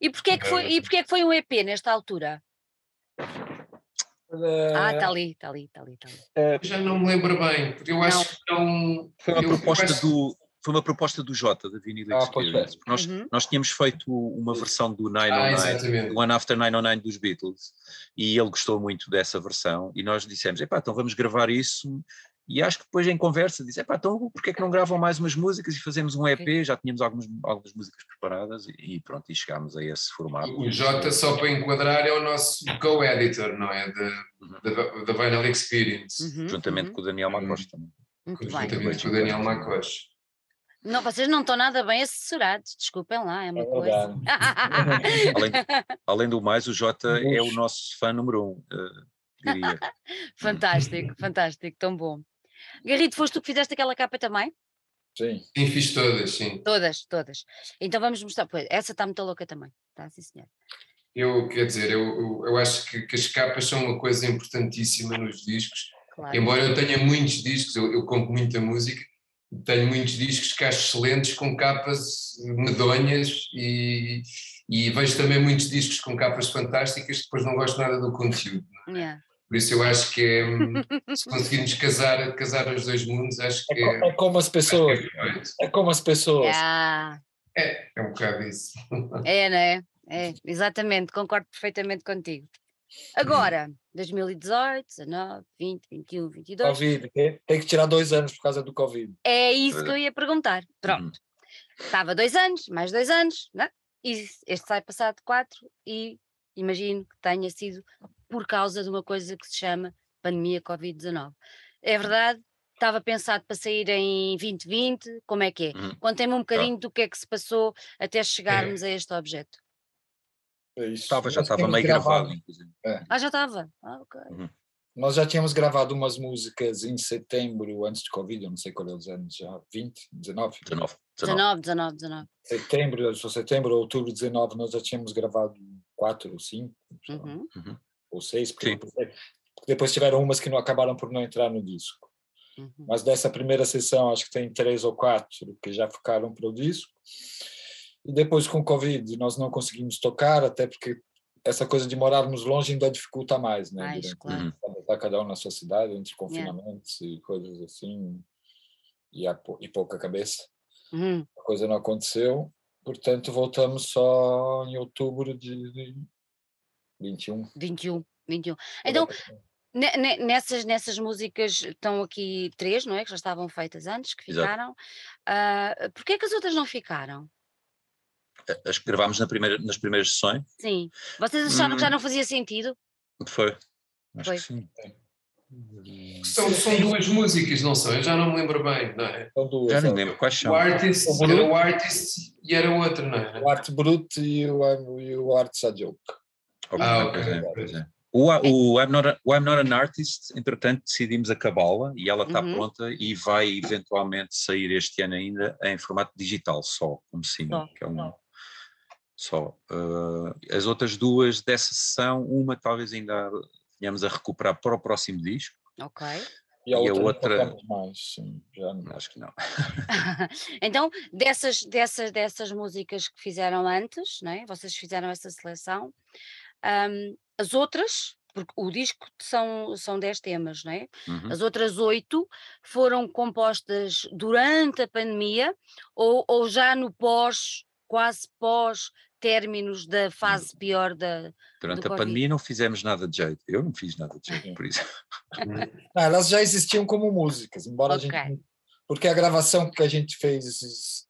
E porquê, que foi, e porquê que foi um EP nesta altura? Ah, está ali, está ali, está ali, está ali. Eu já não me lembro bem, porque eu acho que não. Foi uma eu- proposta acho- do foi uma proposta do Jota da Vinyl Ah, pois Experience. é. Nós, Uhum. nós tínhamos feito uma versão do Ah, 909, exatamente. do One After 909 dos Beatles, e ele gostou muito dessa versão, e nós dissemos, epá, então vamos gravar isso, e acho que depois em conversa disse, epá, então porquê é que não gravam mais umas músicas e fazemos um EP, já tínhamos algumas, algumas músicas preparadas, e, e pronto, e chegámos a esse formato. O Jota, só para enquadrar, é o nosso co-editor, não é? Da, da, da Vinyl Experience, Uhum, Juntamente uhum, com o Daniel Uhum. Macosta. também. muito bem. juntamente com o Daniel Macoche. Não, vocês não estão nada bem assessorados, desculpem lá, é uma É coisa. [LAUGHS] Além, além do mais, o Jota é o nosso fã número um, eh, diria. [LAUGHS] fantástico, fantástico, tão bom. Garrido, foste tu que fizeste aquela capa também? Sim. Sim, fiz todas, sim. Todas, todas. Então vamos mostrar. Pois, essa está muito louca também. Está, sim, senhor. Eu, quer dizer, eu, eu, eu acho que, que as capas são uma coisa importantíssima nos discos. Claro. Embora eu tenha muitos discos, eu, eu compro muita música, tenho muitos discos que acho excelentes com capas medonhas e, e vejo também muitos discos com capas fantásticas, depois não gosto nada do conteúdo. Yeah. Por isso eu acho que é, [LAUGHS] se conseguirmos casar, casar os dois mundos, acho É, que co- é, é como as que pessoas. é. É como as pessoas. Yeah. É, é um bocado isso. [LAUGHS] É, não é? É, exatamente, concordo perfeitamente contigo. Agora, 2018, 19, 20, 21, 22. Covid. Tem que tirar dois anos por causa do Covid. É isso que eu ia perguntar. Pronto. Estava dois anos, mais dois anos, né? e este sai passado quatro, e imagino que tenha sido por causa de uma coisa que se chama pandemia Covid-19. É verdade? Estava pensado para sair em 2020, como é que é? Uhum. Contem-me um bocadinho do que é que se passou até chegarmos a este objeto. É isso. Estava, já estava meio gravado, inclusive. Ah, já estava. Ah, ok. Nós já tínhamos gravado umas músicas em setembro, antes de Covid, eu não sei qual é os anos já, 20, 19? 19. 19, 19. 19, 19. Setembro, setembro, outubro 19, nós já tínhamos gravado quatro ou cinco, lá, Uhum. Ou seis, porque depois, porque depois tiveram umas que não acabaram por não entrar no disco. Uhum. Mas dessa primeira sessão, acho que tem três ou quatro que já ficaram para o disco. E depois, com o Covid, nós não conseguimos tocar, até porque essa coisa de morarmos longe ainda dificulta mais, né? Mais, claro. está cada um na sua cidade, entre confinamentos e coisas assim, e, a, e pouca cabeça. Uhum. A coisa não aconteceu, portanto, voltamos só em outubro de, de 21. 21, 21. Então, ne- Nessas, nessas músicas estão aqui três, não é? Que já estavam feitas antes, que Exato. ficaram. Ah, Porquê é que as outras não ficaram? As que gravámos na primeira, nas primeiras sessões. Sim. Vocês acharam que já Hum. não fazia sentido? Foi. Acho Foi. que sim. São, são duas músicas, não são? Eu já não me lembro bem, não é? São duas, Já nem é. lembro quais são. O artist O era o artist e era o outro, não é? O Arte Brut e o, e o Arte Sajoke. Ah, ok. pois é, é. O, A- o, I'm not a, o I'm Not an Artist, entretanto, decidimos acabá-la e ela está Uhum. pronta e vai eventualmente sair este ano ainda em formato digital, só como single, Só, que é um, só. só. Uh, as outras duas dessa sessão, uma talvez ainda venhamos a recuperar para o próximo disco. Ok. E a E a outra, outra- não mais, sim, já não. Acho que não. [LAUGHS] então, dessas, dessas, dessas músicas que fizeram antes, né? vocês fizeram essa seleção, ahm, as outras, porque o disco são, são 10 temas, não é? Uhum. As outras oito foram compostas durante a pandemia ou, ou já no pós, quase pós términos da fase pior da. Durante a pandemia não fizemos nada de jeito. Eu não fiz nada de jeito, por isso. [LAUGHS] Ah, elas já existiam como músicas, embora Ok. a gente. Porque a gravação que a gente fez,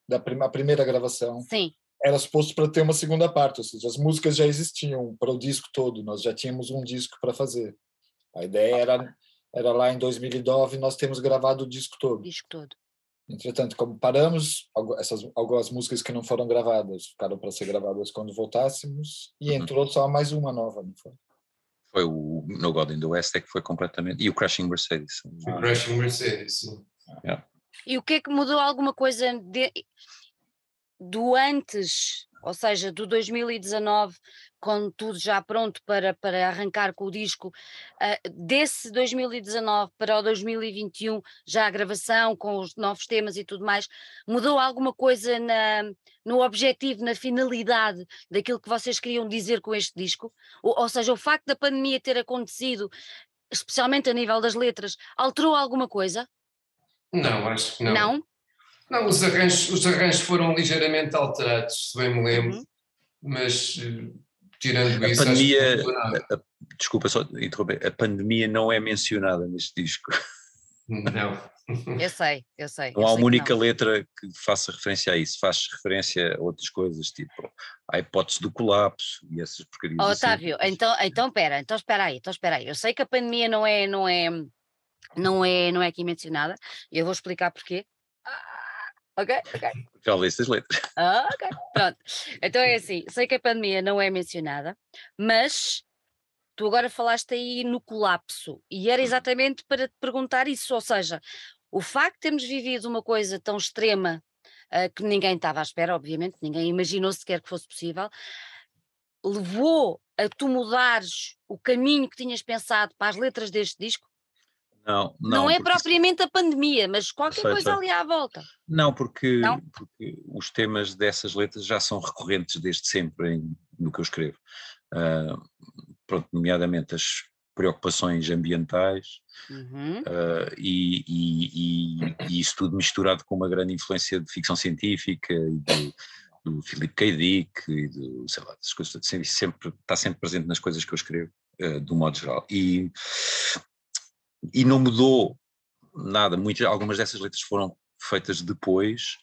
da prima, a primeira gravação, Sim, era suposto para ter uma segunda parte, ou seja, as músicas já existiam para o disco todo, nós já tínhamos um disco para fazer. A ideia era, era lá em 2009 nós temos gravado o disco todo. disco todo. Entretanto, como paramos, essas algumas músicas que não foram gravadas ficaram para ser gravadas quando voltássemos e Uhum. entrou só mais uma nova, não foi? Foi o No God in the West é que foi completamente. E o Crashing Mercedes. O Crashing Mercedes, sim. E o que é que mudou alguma coisa de- do antes, ou seja, do 2019, com tudo já pronto para, para arrancar com o disco, ah, desse 2019 para o 2021, já a gravação com os novos temas e tudo mais, mudou alguma coisa na, no objetivo, na finalidade daquilo que vocês queriam dizer com este disco? Ou, ou seja, o facto da pandemia ter acontecido, especialmente a nível das letras, alterou alguma coisa? Não, acho que não. Não? Não, os arranjos, os arranjos foram ligeiramente alterados, se bem me lembro, Uhum. mas eh, tirando A isso, pandemia-. A- a- desculpa só interromper. A pandemia não é mencionada neste disco. Não. Eu sei, eu sei. Não eu há sei uma única não. letra que faça referência a isso. Faz referência a outras coisas, tipo a hipótese do colapso e essas porcarias. Oh, assim. Otávio, então, então espera, então espera aí, então espera aí. Eu sei que a pandemia não é, não é, não é, não é aqui mencionada. e Eu vou explicar porquê. Ok, ok. Já li essas letras. Ah, ok, pronto. Então é assim, sei que a pandemia não é mencionada, mas tu agora falaste aí no colapso e era exatamente para te perguntar isso, ou seja, o facto de termos vivido uma coisa tão extrema ah, que ninguém estava à espera, obviamente, ninguém imaginou sequer que fosse possível, levou a tu mudares o caminho que tinhas pensado para as letras deste disco? Não, Não, não, é porque propriamente a pandemia, mas qualquer coisa ali à volta. Não, porque, Não? porque os temas dessas letras já são recorrentes desde sempre em- no que eu escrevo. Ah, pronto, nomeadamente as preocupações ambientais Uhum. ah, e, e- e- e isso tudo misturado com uma grande influência de ficção científica e do, do Philip K. Dick e do, sei lá, das coisas, sempre, sempre- está sempre presente nas coisas que eu escrevo, ah, de um modo geral. E, e não mudou nada, muitas, algumas dessas letras foram feitas depois,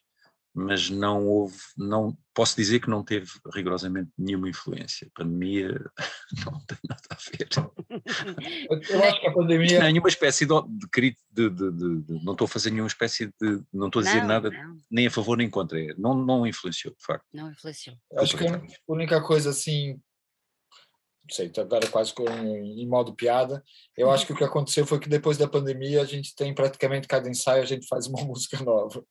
mas não houve, não posso dizer que não teve rigorosamente nenhuma influência. A pandemia [LAUGHS] não tem nada a ver. [LAUGHS] Eu, acho que a pandemia. não é nenhuma espécie de, de, cri- de- de- de- de- não estou a fazer nenhuma espécie de, não estou a dizer Não, nada não, nem a favor nem contra, é, não, não influenciou, de facto. não influenciou. Acho que a única coisa assim, não sei, tô agora quase em modo piada, eu acho que o que aconteceu foi que depois da pandemia a gente tem praticamente cada ensaio a gente faz uma [LAUGHS] música nova.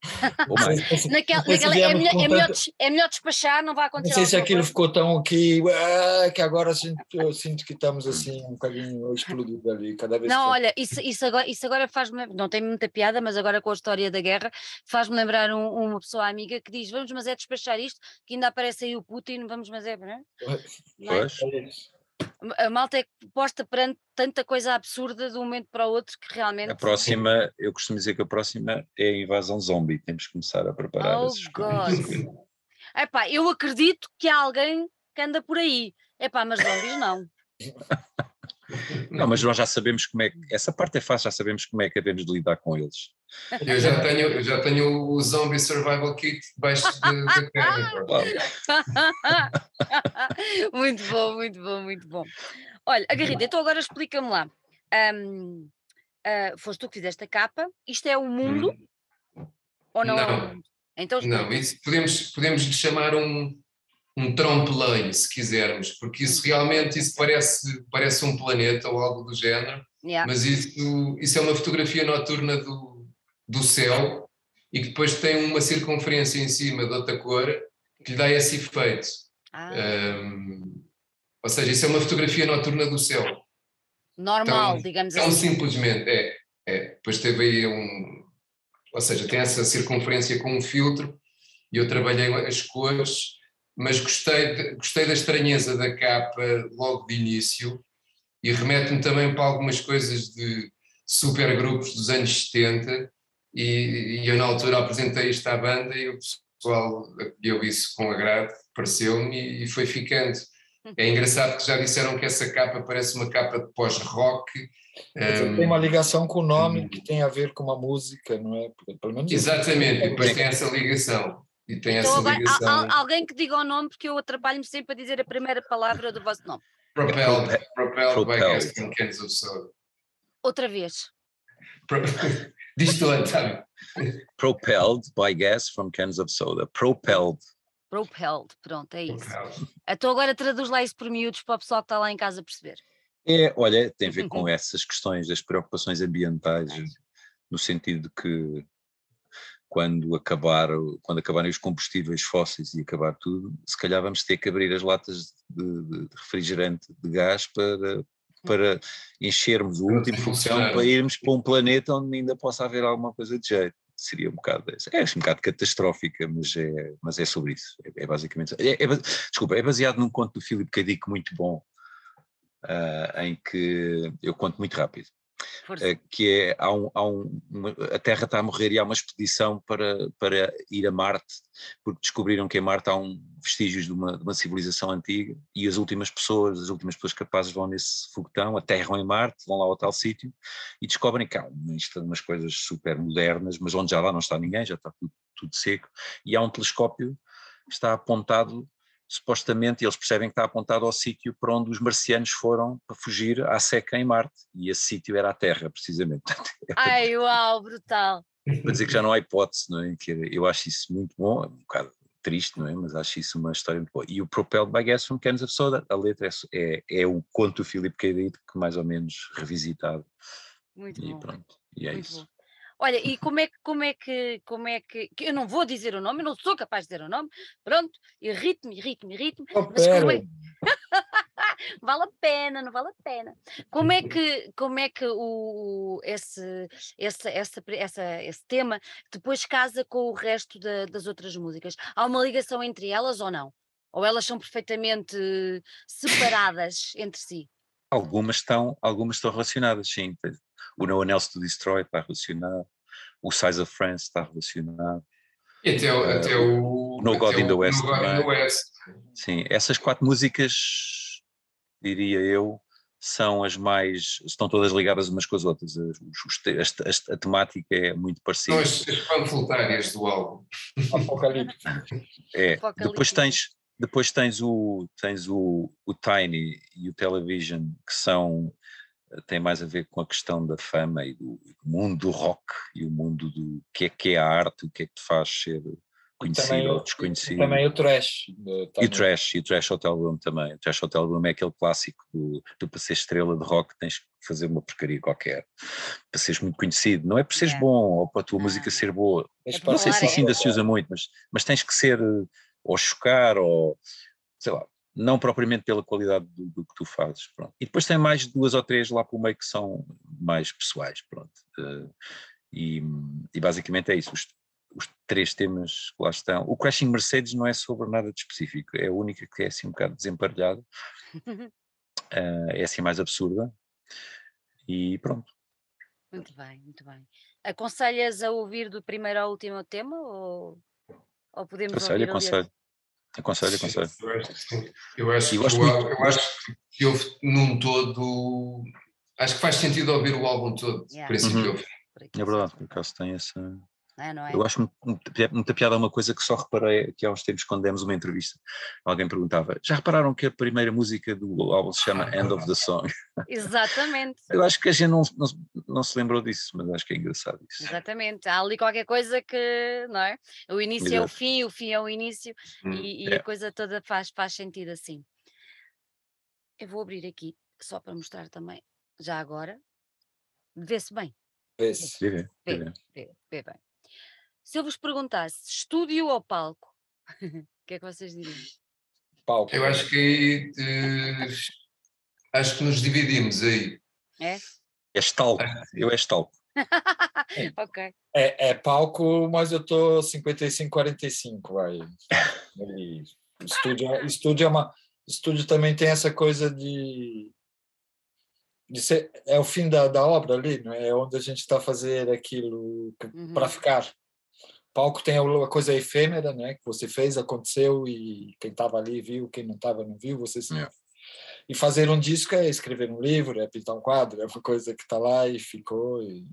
Não Naquela, não naquela- é, melhor, é, é despachar, não vai Não acontecer sei se aquilo coisa. ficou tão que, ah, que agora eu sinto que estamos assim um bocadinho explodido ali, cada vez Não, que olha, isso, isso agora, isso agora faz-me, não tem muita piada, mas agora com a história da guerra, faz-me lembrar um- uma pessoa amiga que diz, vamos mas é despachar isto, que ainda aparece aí o Putin, vamos mas é, não é? Não é? Pois, É isso. A malta é posta perante tanta coisa absurda de um momento para o outro que realmente... a próxima, eu costumo dizer que a próxima é a invasão zombie, temos que começar a preparar Oh, esses God. coisas. Epá, eu acredito que há alguém que anda por aí. Epá, mas zombies não. [LAUGHS] Não, mas nós já sabemos como é que, essa parte é fácil, já sabemos como é que devemos de lidar com eles. Eu já tenho, eu já tenho o Zombie Survival Kit debaixo da, da cama. Claro. muito bom, muito bom, muito bom. Olha, Agarrida, então agora explica-me lá. Ahm, ah, foste tu que fizeste a capa, isto é o mundo ou não, é o Não. mundo? Então Não, isso podemos, podemos lhe chamar um, um trampolim, se quisermos, porque isso realmente isso parece, parece um planeta ou algo do género, Yeah. mas isso, isso é uma fotografia noturna do, do céu e que depois tem uma circunferência em cima de outra cor que lhe dá esse efeito. Ah, Um, ou seja, isso é uma fotografia noturna do céu. normal, tão- digamos Tão assim. simplesmente, é, é. Depois teve aí um. Ou seja, tem essa circunferência com um filtro e eu trabalhei as cores, mas gostei, de- gostei da estranheza da capa logo de início e remete-me também para algumas coisas de supergrupos dos anos 70 e, e eu na altura apresentei isto à banda e o pessoal acolheu isso com agrado, pareceu-me e, foi ficando. É engraçado que já disseram que essa capa parece uma capa de pós-rock. Um, tem uma ligação com o nome que tem a ver com uma música, não é? Pelo menos. Exatamente, depois tem essa ligação. E tem Então essa agora, ligação. há- alguém que diga o nome, porque eu atrapalho-me sempre a dizer a primeira palavra do vosso nome. Propelled, propelled by Propelled. gas from cans of soda. Outra vez. [LAUGHS] Diz tu, António. Propelled by gas from cans of soda. Propelled. Propelled, pronto, é isso. Propelled. Então agora traduz lá isso por miúdos para o pessoal que está lá em casa perceber. É, olha, tem a ver com [LAUGHS] essas questões das preocupações ambientais, no sentido de que quando, acabar, quando acabarem os combustíveis fósseis e acabar tudo, se calhar vamos ter que abrir as latas de, de- refrigerante de gás para, para enchermos o último funcionar. para irmos para um planeta onde ainda possa haver alguma coisa de jeito. Seria um bocado, é um bocado catastrófica, mas é, mas é sobre isso. É, é basicamente. É, é desculpa, é baseado num conto do Philip K. Dick muito bom, ah, em que eu conto muito rápido que é há um, há um- a Terra está a morrer e há uma expedição para, para ir a Marte, porque descobriram que em Marte há um vestígios de uma, de uma civilização antiga e as últimas pessoas, as últimas pessoas capazes vão nesse foguetão, aterram em Marte, vão lá ao tal sítio e descobrem que há é umas coisas super modernas, mas onde já lá não está ninguém, já está tudo, tudo seco, e há um telescópio que está apontado supostamente eles percebem que está apontado ao sítio para onde os marcianos foram para fugir à seca em Marte, e esse sítio era a Terra, precisamente. [LAUGHS] É Ai, uau, brutal. para dizer que já não há hipótese, não é? Que eu acho isso muito bom, é um bocado triste, não é? Mas acho isso uma história muito boa. E o Propelled by Gas from Cans of Soda, a letra é, é, é o conto do Philip K. Dick, que mais ou menos revisitado, Muito e bom. pronto, e é Muito isso. bom. Olha, e como é que, como é que, como é que, que eu não vou dizer o nome, eu não sou capaz de dizer o nome, pronto, irrite-me, irrite-me, irrite-me, Oh, mas como é, [LAUGHS] vale a pena, não vale a pena. Como é que, como é que o, esse, esse, essa, essa, esse tema depois casa com o resto da- das outras músicas? Há uma ligação entre elas ou não? Ou elas são perfeitamente separadas entre si? Algumas estão, algumas estão relacionadas, sim. O No One Else to Destroy está relacionado, o Size of France está relacionado. E até, o- até o. No até God in the West No God in the. West. Sim, essas quatro músicas, diria eu, são as mais. estão todas ligadas umas com as outras. As- as- as- a temática é muito São parecida. as, as panfletárias do álbum. Apocalipse. É, depois tens, depois tens o, tens o, o Tiny e o Television, que são. tem mais a ver com a questão da fama e do mundo do rock e o mundo do que é que é a arte, o que é que te faz ser conhecido Também, ou desconhecido. também o trash. eh, E o também. Trash, e o Trash Hotel Room também. O Trash Hotel Room é aquele clássico do, do para ser estrela de rock tens que fazer uma porcaria qualquer. Para seres muito conhecido. Não é por seres Yeah. bom ou para a tua Não, música ser boa. É Não sei se é. ainda se usa muito, mas, mas tens que ser eh, ou chocar ou sei lá, não propriamente pela qualidade do, do que tu fazes. Pronto. E depois tem mais duas ou três lá pelo meio que são mais pessoais. Pronto. Eh, e, e basicamente é isso. Os, os três temas que lá estão. O Crashing Mercedes não é sobre nada de específico, é a única que é assim um bocado desemparelhada, [LAUGHS] eh, é assim mais absurda. E pronto. Muito bem, muito bem. Aconselhas a ouvir do primeiro ao último tema ou, ou podemos Aconselho, aconselho. Aconselho, aconselho. Eu acho que sim. Eu acho, que, álbum- eu acho que houve num todo. Acho que faz sentido ouvir o álbum todo, Yeah. princípio Uhum. ao fim. por aqui, É verdade, por acaso tem essa. É, não é? Eu acho muita piada uma coisa que só reparei que há uns tempos quando demos uma entrevista, alguém perguntava, já repararam que a primeira música do álbum se chama End of the Song? [LAUGHS] Exatamente, Eu acho que a gente não, não, não se lembrou disso, mas acho que é engraçado isso. exatamente. Há ali qualquer coisa que, não é? O início é o Exato. fim, o fim é o início Hum. e, e É. a coisa toda faz, faz sentido assim. Eu vou abrir aqui só para mostrar também, já agora, vê-se bem. Vê-se. Vê, vê, Vê. vê. Vê, vê bem. Se eu vos perguntasse estúdio ou palco, [LAUGHS] o que é que vocês diriam? palco. Eu acho que aí [LAUGHS] acho que nos dividimos aí. É? É estalco, eu é estalco. [LAUGHS] ok. É, é palco, mas eu tô 55, 45, vai. Ali, estúdio, é- estúdio é uma. Estúdio também tem essa coisa de. de ser, é o fim da, da obra ali, não é? É onde a gente está fazendo aquilo Uhum. para ficar. Palco tem a coisa efêmera, né? Que você fez, aconteceu e quem estava ali viu, quem não estava não viu. Você se- É. E fazer um disco é escrever um livro, é pintar um quadro, é uma coisa que está lá e ficou. E...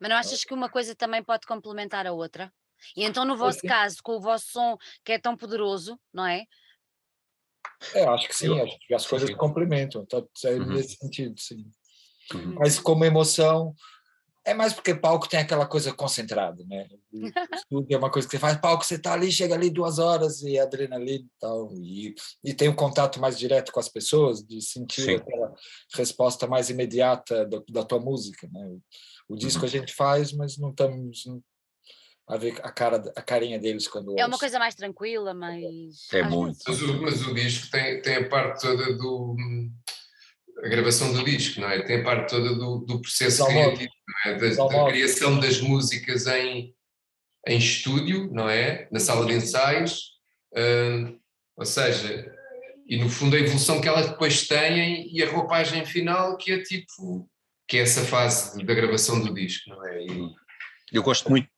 Mas não achas que uma coisa também pode complementar a outra? E então, no vosso caso, com o vosso som que é tão poderoso, não é? É, acho que sim, Eu- acho que as coisas sim. complementam, tá, é Uhum. nesse sentido, sim. Uhum. Mas como emoção, é mais porque palco tem aquela coisa concentrada, né? O estúdio é uma coisa que você faz, palco você tá ali, chega ali duas horas e adrenalina e tal, e, e tem um contato mais direto com as pessoas, de sentir Sim. aquela resposta mais imediata do- da tua música, né? O, o disco Uhum. a gente faz, mas não estamos a ver a cara a carinha deles quando É uma ouço. coisa mais tranquila, mais. É muito. Mas o, mas o disco tem, tem a parte toda do. a gravação do disco, não é? Tem a parte toda do, do processo criativo, é? Da, da criação das músicas em, em estúdio, não é? Na sala de ensaios. hum, ou seja, e no fundo a evolução que elas depois têm e a roupagem final, que é tipo. que é essa fase da gravação do disco, não é? E, Eu gosto muito,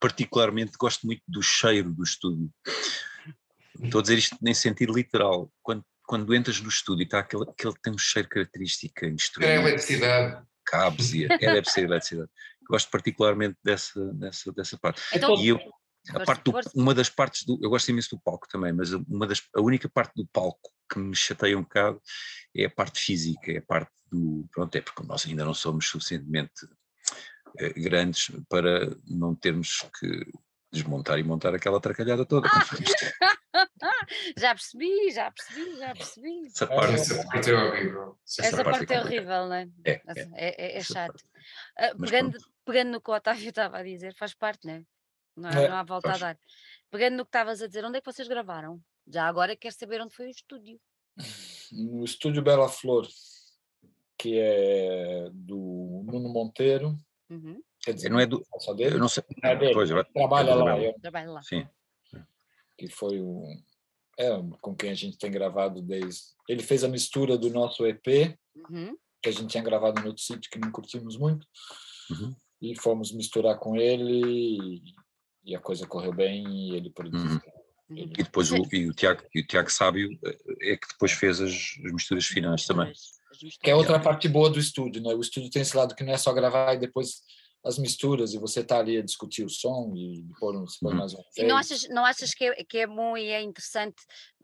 particularmente, gosto muito do cheiro do estúdio. Estou a dizer isto nem sentido literal. Quando, quando entras no estúdio, está aquele, aquele que tem um cheiro característico, é a eletricidade. Cabos, e é, deve ser eletricidade. Gosto particularmente dessa, dessa, dessa parte. Então, E eu, a parte do- uma das partes do. Eu gosto imenso do palco também, mas uma das, a única parte do palco que me chateia um bocado é a parte física, é a parte do. Pronto, é porque nós ainda não somos suficientemente eh, grandes para não termos que desmontar e montar aquela tracalhada toda. [LAUGHS] [LAUGHS] já percebi, já percebi, já percebi. Essa parte. Essa parte é horrível. Essa parte parte é é horrível, não é? É, Essa- é. É, é- é Essa chato. Mas pegando, pegando no que o Otávio estava a dizer, faz parte, não é? Não, há- É, não há volta faz. a dar. Pegando no que estavas a dizer, onde é que vocês gravaram? Já agora quero saber onde foi o estúdio. no estúdio Bela Flor, que é do Nuno Monteiro, Uhum, quer dizer, Não é do. Eu não sei. É dele. Pois, eu- trabalha é do lá, eu- trabalho lá. Sim. Que foi o é, com quem a gente tem gravado desde. Ele fez a mistura do nosso EP, Uhum. que a gente tinha gravado no outro sítio que não curtimos muito, Uhum. e fomos misturar com ele e, a coisa correu bem e ele produziu. Uhum. uhum. E depois o, e o, Tiago, e o Tiago Sábio eh, é que depois fez as, as misturas finais também. Que é outra parte boa do estúdio, né? O estúdio tem esse lado que não é só gravar e depois as misturas e você tá ali a discutir o som e pôr, um- se pôr Uhum. mais um E não achas, não achas que, é, que é bom e é interessante,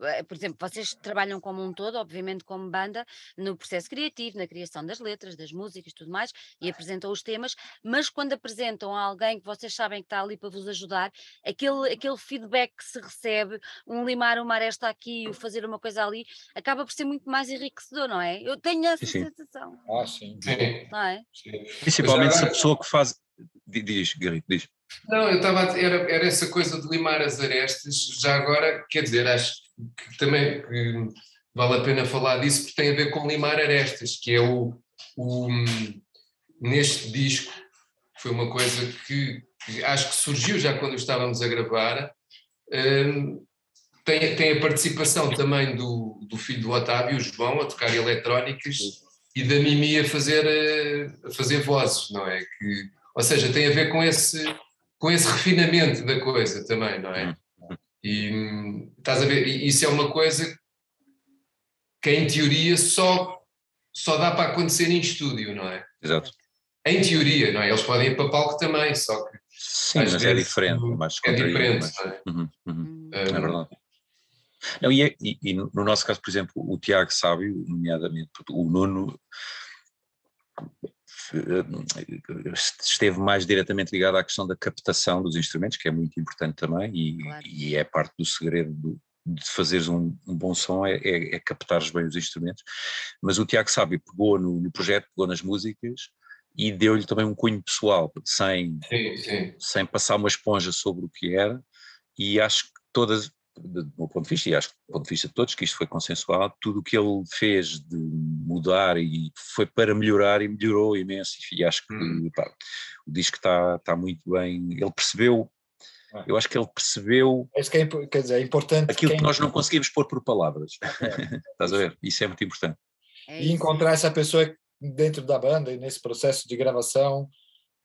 eh, por exemplo, vocês trabalham como um todo, obviamente como banda, no processo criativo, na criação das letras, das músicas e tudo mais, e apresentam os temas, mas quando apresentam a alguém que vocês sabem que está ali para vos ajudar, aquele, aquele feedback que se recebe, um limar uma aresta aqui, o fazer uma coisa ali, acaba por ser muito mais enriquecedor, não é? Eu tenho essa Sim, sim. sensação, Ah, sim. Sim, não é? sim. Principalmente se a pessoa que faz. Di- Diz, Garrido, diz. Não, eu estava. Era, era essa coisa de limar as arestas. Já agora, quer dizer, acho que também que vale a pena falar disso, porque tem a ver com limar arestas, que é o. o neste disco, foi uma coisa que, que acho que surgiu já quando estávamos a gravar. hum, tem, tem a participação também do, do filho do Otávio, o João, a tocar eletrónicas e da Mimi a fazer, eh, a fazer vozes, não é? Que, ou seja, tem a ver com esse, com esse refinamento da coisa também, não é? E hum, estás a ver, e isso é uma coisa que em teoria só, só dá para acontecer em estúdio, não é? Exato. Em teoria, não é? Eles podem ir para palco também, só que Sim, mas é diferente, é mais é diferente, mais- não é? Uhum, uhum. Hum. É verdade. Não, e, é- e- e no no nosso caso, por exemplo, o Tiago Sábio, nomeadamente, o Nuno esteve mais diretamente ligado à questão da captação dos instrumentos, que é muito importante também, e, Claro. e é parte do segredo do- de fazeres um, um bom som, é, é, é captares bem os instrumentos. Mas o Tiago Sábio pegou no, no projeto, pegou nas músicas e deu-lhe também um cunho pessoal, sem, Sim, sim. sem passar uma esponja sobre o que era, e acho que todas, do meu ponto de vista, e acho que do ponto de vista de todos, que isto foi consensual, tudo o que ele fez de mudar e foi para melhorar e melhorou imenso, e acho que hum. pá, o disco está, está muito bem, ele percebeu, ah. eu acho que ele percebeu é que é, quer dizer, é importante aquilo que, que nós não conseguimos por por palavras, [LAUGHS] estás a ver? Isso é muito importante. É e encontrar essa pessoa dentro da banda e nesse processo de gravação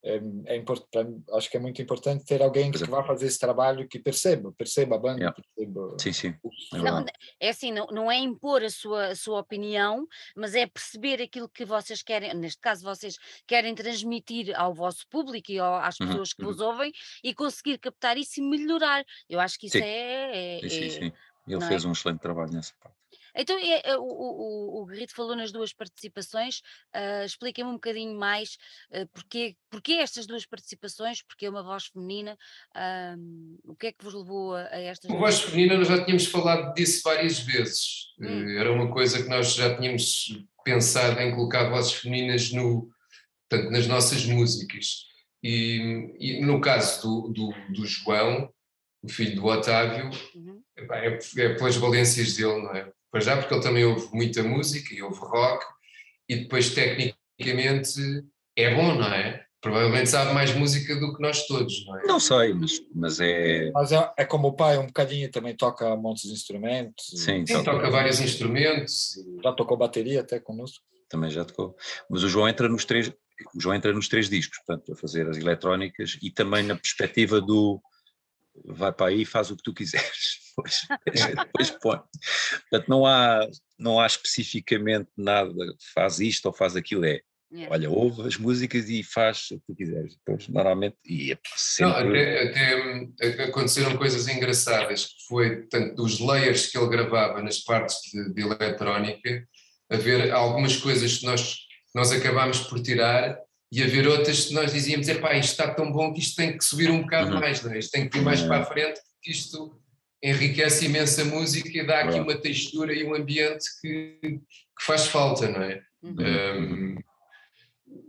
é, é importante, acho que é muito importante ter alguém que, vá fazer esse trabalho que perceba, perceba a banda. Yeah. Perceba sim, sim. É, não, é assim, não, não é impor a sua, a sua opinião, mas é perceber aquilo que vocês querem, neste caso vocês querem transmitir ao vosso público e ao, às uhum, pessoas uhum, que uhum. vos ouvem e conseguir captar isso e melhorar. Eu acho que isso sim. é, é, sim, sim, sim. Ele fez é? um excelente trabalho nessa parte. Então, é, é, o, o, o Guerrito falou nas duas participações, uh, expliquem-me um bocadinho mais uh, porque, porque estas duas participações, porque é uma voz feminina, uh, o que é que vos levou a, a estas A voz feminina, nós já tínhamos falado disso várias vezes, hum. Eh, era uma coisa que nós já tínhamos pensado em colocar vozes femininas no, portanto, nas nossas músicas. E, e no caso do, do, do, João, o filho do Otávio, uhum. é, é pelas valências dele, não é? Para já, porque ele também ouve muita música e ouve rock, e depois, tecnicamente, é bom, não é? Provavelmente sabe mais música do que nós todos, não é? Não sei, mas, mas é. Mas é, é como o pai, um bocadinho também toca montes de instrumentos. Sim, Sim toca, toca vários instrumentos. Já tocou bateria até connosco. Também já tocou. Mas o João entra nos três, o João entra nos três discos, portanto, a fazer as eletrónicas e também na perspectiva do vai para aí e faz o que tu quiseres. Depois, depois põe. Portanto, não há, não há especificamente nada, faz isto ou faz aquilo, é. Yeah. Olha, ouve as músicas e faz o que tu quiseres. Depois, normalmente, e é sempre... Não, até, até, aconteceram coisas engraçadas, que foi, tanto dos layers que ele gravava nas partes de, de eletrónica, haver algumas coisas que nós, nós acabámos por tirar e haver outras que nós dizíamos, é pá, isto está tão bom que isto tem que subir um bocado uhum. mais, não é? isto tem que ir mais uhum. para a frente, porque isto enriquece imensa música e dá aqui uma textura e um ambiente que, que faz falta, não é? Uhum. Um,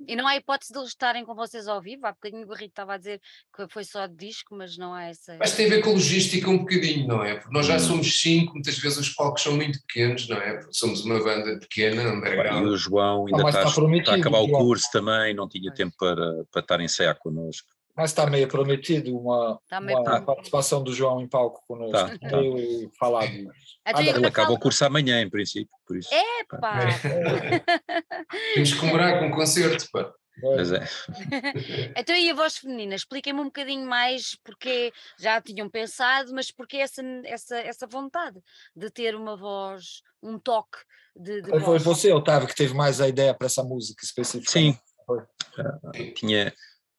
e não há hipótese de eles estarem com vocês ao vivo? Há bocadinho o Barrito estava a dizer que foi só de disco, mas não há essa. Mas tem a ver com logística um bocadinho, não é? Porque nós já hum. somos cinco, muitas vezes os palcos são muito pequenos, não é? Porque somos uma banda pequena, underground. E o João ainda ah, está, está, está, a acabar o curso também, não tinha tempo para, para estar em ensaiar connosco. Mas está meio prometido uma, tá meio uma participação do João em palco connosco. Tá, tá. E falar disso. Ele acaba o curso amanhã, em princípio, por isso. Epá! [LAUGHS] Temos que comemorar com um concerto, pá. Pois é. [LAUGHS] então, e a voz feminina? Expliquem-me um bocadinho mais, porque já tinham pensado, mas porque essa, essa, essa vontade de ter uma voz, um toque de. de Foi voz. você, Otávio, que teve mais a ideia para essa música específica? Sim. Uh, tinha,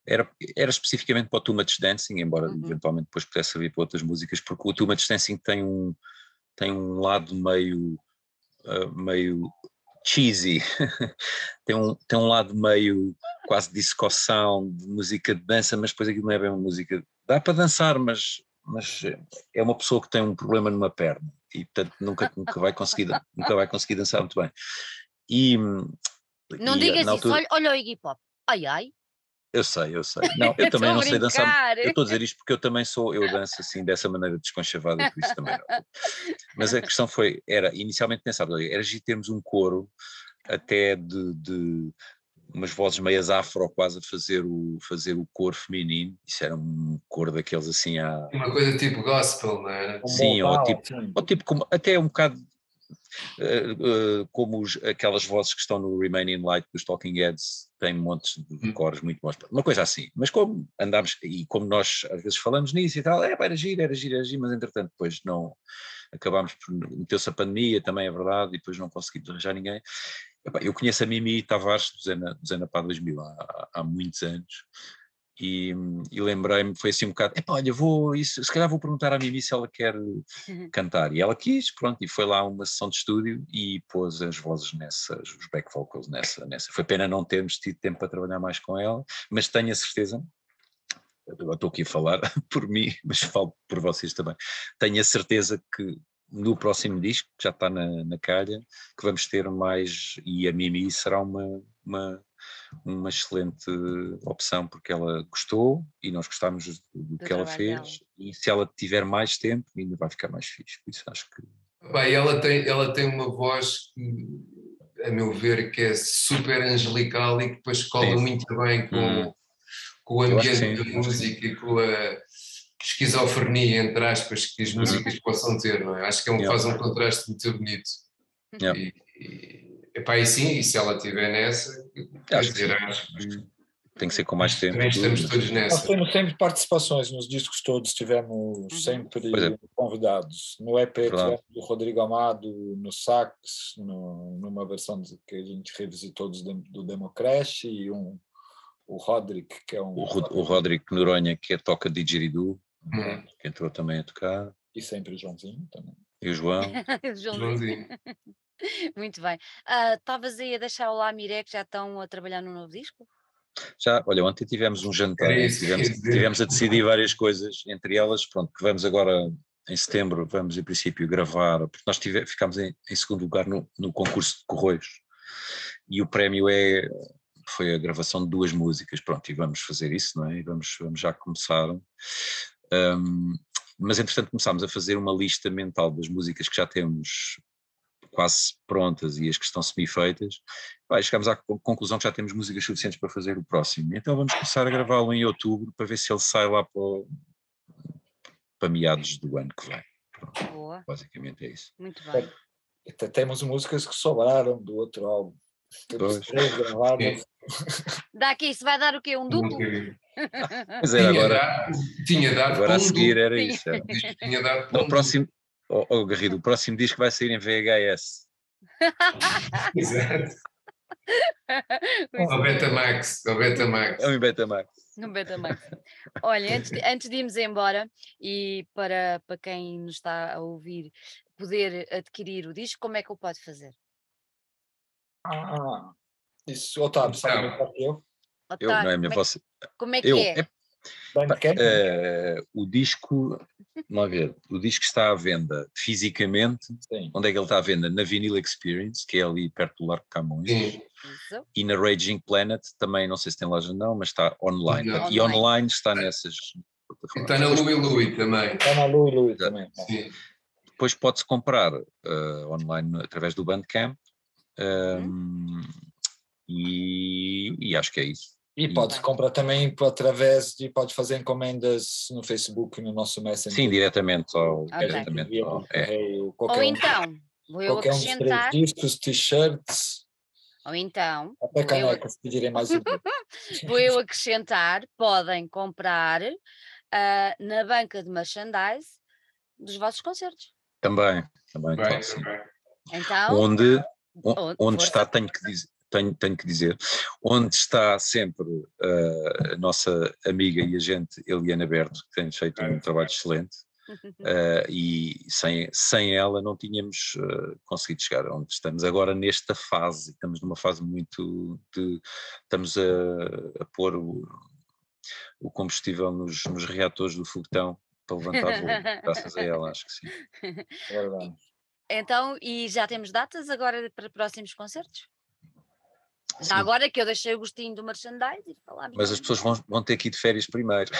era, era especificamente para o Too Much Dancing, embora uhum. eventualmente depois pudesse servir para outras músicas, porque o Too Much Dancing tem um, tem um lado meio, uh, meio cheesy, [LAUGHS] tem, um, tem um lado meio quase disco sound, de música de dança, mas depois aquilo não é bem uma música. Dá para dançar, mas, mas é uma pessoa que tem um problema numa perna e portanto nunca, nunca, vai, conseguir, nunca vai conseguir dançar muito bem. E, não e, digas isso, olha, olha o Iggy Pop. Ai ai. Eu sei, eu sei. Não, eu também não sei dançar. Eu estou a dizer isto porque eu também sou, eu danço assim dessa maneira desconchavada, por isso também não. Mas a questão foi, era, inicialmente pensava, era de termos um coro até de, de umas vozes meias afro quase a fazer o, fazer o coro feminino, isso era um coro daqueles assim a... Uma coisa tipo gospel, não era? Sim, ou tipo, ou tipo como, até um bocado uh, como os, aquelas vozes que estão no Remaining Light dos Talking Heads têm montes de hum. cores muito bons, uma coisa assim. Mas como andámos, e como nós às vezes falamos nisso e tal, é, era giro, era giro, era giro, mas entretanto depois não, acabámos por, meteu-se a pandemia, também é verdade, e depois não conseguimos arranjar ninguém. Eu conheço a Mimi Tavares do Zena, do Zena Pá 2000 há, há muitos anos, e, e lembrei-me, foi assim um bocado, epá, olha, vou, isso, se calhar vou perguntar à Mimi se ela quer cantar, e ela quis, pronto, e foi lá uma sessão de estúdio e pôs as vozes nessas, os back vocals nessa, nessa. Foi pena não termos tido tempo para trabalhar mais com ela, mas tenho a certeza, eu estou aqui a falar [LAUGHS] por mim, mas falo por vocês também, tenho a certeza que no próximo disco, que já está na, na calha, que vamos ter mais, e a Mimi será uma, uma uma excelente opção porque ela gostou e nós gostámos do, do que ela fez dela. e se ela tiver mais tempo ainda vai ficar mais fixe, por isso acho que... Bem, ela tem, ela tem uma voz que, a meu ver, que é super angelical e que depois cola muito bem com, hum. com o ambiente da música e com a esquizofrenia, entre aspas, que as músicas possam ter, não é? Acho que é um, yeah. faz um contraste muito bonito. Yeah. E, e, epá, e sim, e se ela estiver nessa, acho dizer, que tem que ser com mais tempo. Também estamos todos nessa. Nós temos sempre participações nos discos todos, tivemos uhum. sempre é. convidados. No EP tivemos o Rodrigo Amado no sax, no, numa versão que a gente revisitou do, do Democrash, e um, o Roderick, que é um. O, o Roderick Noronha, que é toca didgeridoo, uhum. que entrou também a tocar. E sempre o Joãozinho também. E o João. [LAUGHS] o Joãozinho. [LAUGHS] Muito bem. Uh, Estavas aí a deixar o Lá Miré, que já estão a trabalhar no novo disco? Já, olha, ontem tivemos um jantar, é tivemos, tivemos a decidir várias coisas, entre elas, pronto, que vamos agora em setembro, vamos em princípio gravar, porque nós tive, ficámos em, em, segundo lugar no, no concurso de Correios e o prémio é foi a gravação de duas músicas, pronto, e vamos fazer isso, não é? E vamos, vamos já começar. Um, mas entretanto começámos a fazer uma lista mental das músicas que já temos quase prontas e as que estão semi-feitas, chegámos à conclusão que já temos músicas suficientes para fazer o próximo. Então vamos começar a gravá-lo em outubro para ver se ele sai lá para, para meados do ano que vem. Pronto, Boa. Basicamente é isso. Muito bem. Até temos músicas que sobraram do outro álbum. Temos três gravadas. Dá aqui, isso vai dar o quê? Um duplo? Pois é, agora. Tinha dado agora a seguir era isso. Era. Tinha dado no próximo, oh, oh, Garrido, o próximo disco vai sair em VHS. [LAUGHS] Exato. [LAUGHS] O Betamax, o Betamax. É um Betamax. No Betamax. Olha, antes de, antes de irmos embora e para, para quem nos está a ouvir poder adquirir o disco, como é que o pode fazer? Ah, isso, Otávio, sabe então, eu? Eu, não é minha como, voz. É, como é que eu, é? é Uh, o disco, vamos ver, o disco está à venda fisicamente. Sim. Onde é que ele está à venda? Na Vinyl Experience, que é ali perto do Largo Camões. Sim. E na Raging Planet, também, não sei se tem loja não, mas está online. Não. E online, online está nessas. Está na Louis Louis também. Está na Louis Louis também. Sim. Depois pode-se comprar uh, online através do Bandcamp. Um, hum. e, e acho que é isso. E pode comprar também através de, pode fazer encomendas no Facebook, no nosso Messenger. Sim, diretamente ao, okay. diretamente ao, é. Ou então, vou eu acrescentar... Um discos, t-shirts... Ou então... Até canecas, eu... pedirem mais um. [LAUGHS] vou eu acrescentar, podem comprar uh, na banca de merchandise dos vossos concertos. Também, também, Bem, claro, também. Então... Onde, onde, onde está, tenho que dizer tenho, tenho que dizer, onde está sempre uh, a nossa amiga e agente Eliana Berto, que tem feito um trabalho excelente, uh, [LAUGHS] e sem, sem ela não tínhamos uh, conseguido chegar onde estamos agora nesta fase, estamos numa fase muito de, estamos a, a pôr o, o combustível nos, nos reatores do foguetão para levantar voo, graças a ela, acho que sim. [LAUGHS] É verdade. Então, e já temos datas agora para próximos concertos? Já agora que eu deixei o gostinho do merchandise e falar. Mas as pessoas vão, vão ter que ir de férias primeiro.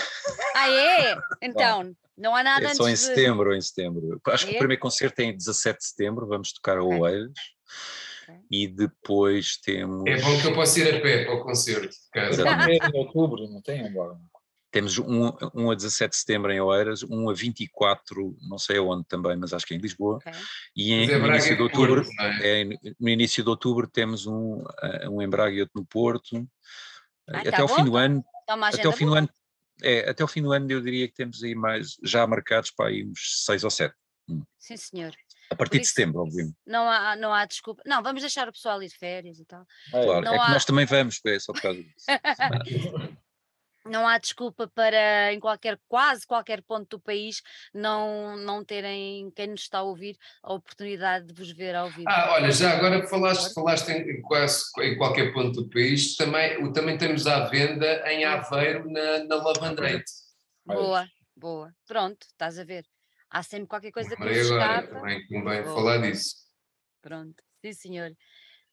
Ah, é? [LAUGHS] Então, não há nada é só em de... setembro, em setembro. Acho é? que o é? primeiro concerto é em 17 de setembro, vamos tocar a Oeiras. Okay. E depois temos. É bom que eu possa ir a pé para o concerto. Caso. [LAUGHS] em outubro, não tem agora. Temos um, um a 17 de setembro em Oeiras, um a 24, não sei aonde também, mas acho que é em Lisboa. Okay. E em, é no início de outubro, Porto, é? É, no início de outubro temos um, um em Braga e outro no Porto. Ah, até tá ao fim do ano. Até ao fim do ano. É, até o fim do ano eu diria que temos aí mais já marcados para aí uns seis ou sete. Hum. Sim, senhor. A partir de setembro, obviamente. Não há, não há desculpa. Não, vamos deixar o pessoal ir de férias e tal. Claro, não é há... que nós também vamos, é só por causa disso. [LAUGHS] não há desculpa para em qualquer quase qualquer ponto do país não não terem quem nos está a ouvir a oportunidade de vos ver ao vivo. Ah, olha, já agora falaste, falaste em, quase em qualquer ponto do país, também, também temos à venda em Aveiro na, na. Boa, boa. Pronto, estás a ver. Há sempre qualquer coisa que nos escapa. Também convém falar disso. Pronto, sim senhor.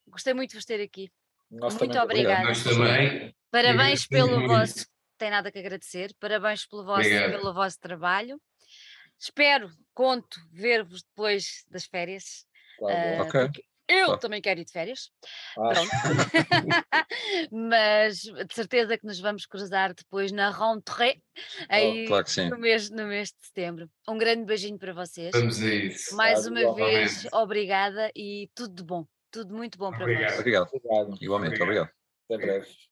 Gostei muito de vos ter aqui. Nós Muito também- obrigada. Nós também. Parabéns pelo vosso. Tem nada que agradecer. Parabéns pelo vosso, Obrigado. pelo vosso trabalho. Espero, conto, ver-vos depois das férias. Tá ah, Ok. porque eu Claro. também quero ir de férias. Ah, Pronto. [LAUGHS] [LAUGHS] Mas de certeza que nos vamos cruzar depois na rentrée, aí Claro que sim. no, mês, no mês de setembro. Um grande beijinho para vocês. Vamos a isso. Mais Obrigado, uma vez, obrigada e tudo de bom. Tudo muito bom para Obrigado. vós. Obrigado. Obrigado. Igualmente, Obrigado. obrigado. Até breve.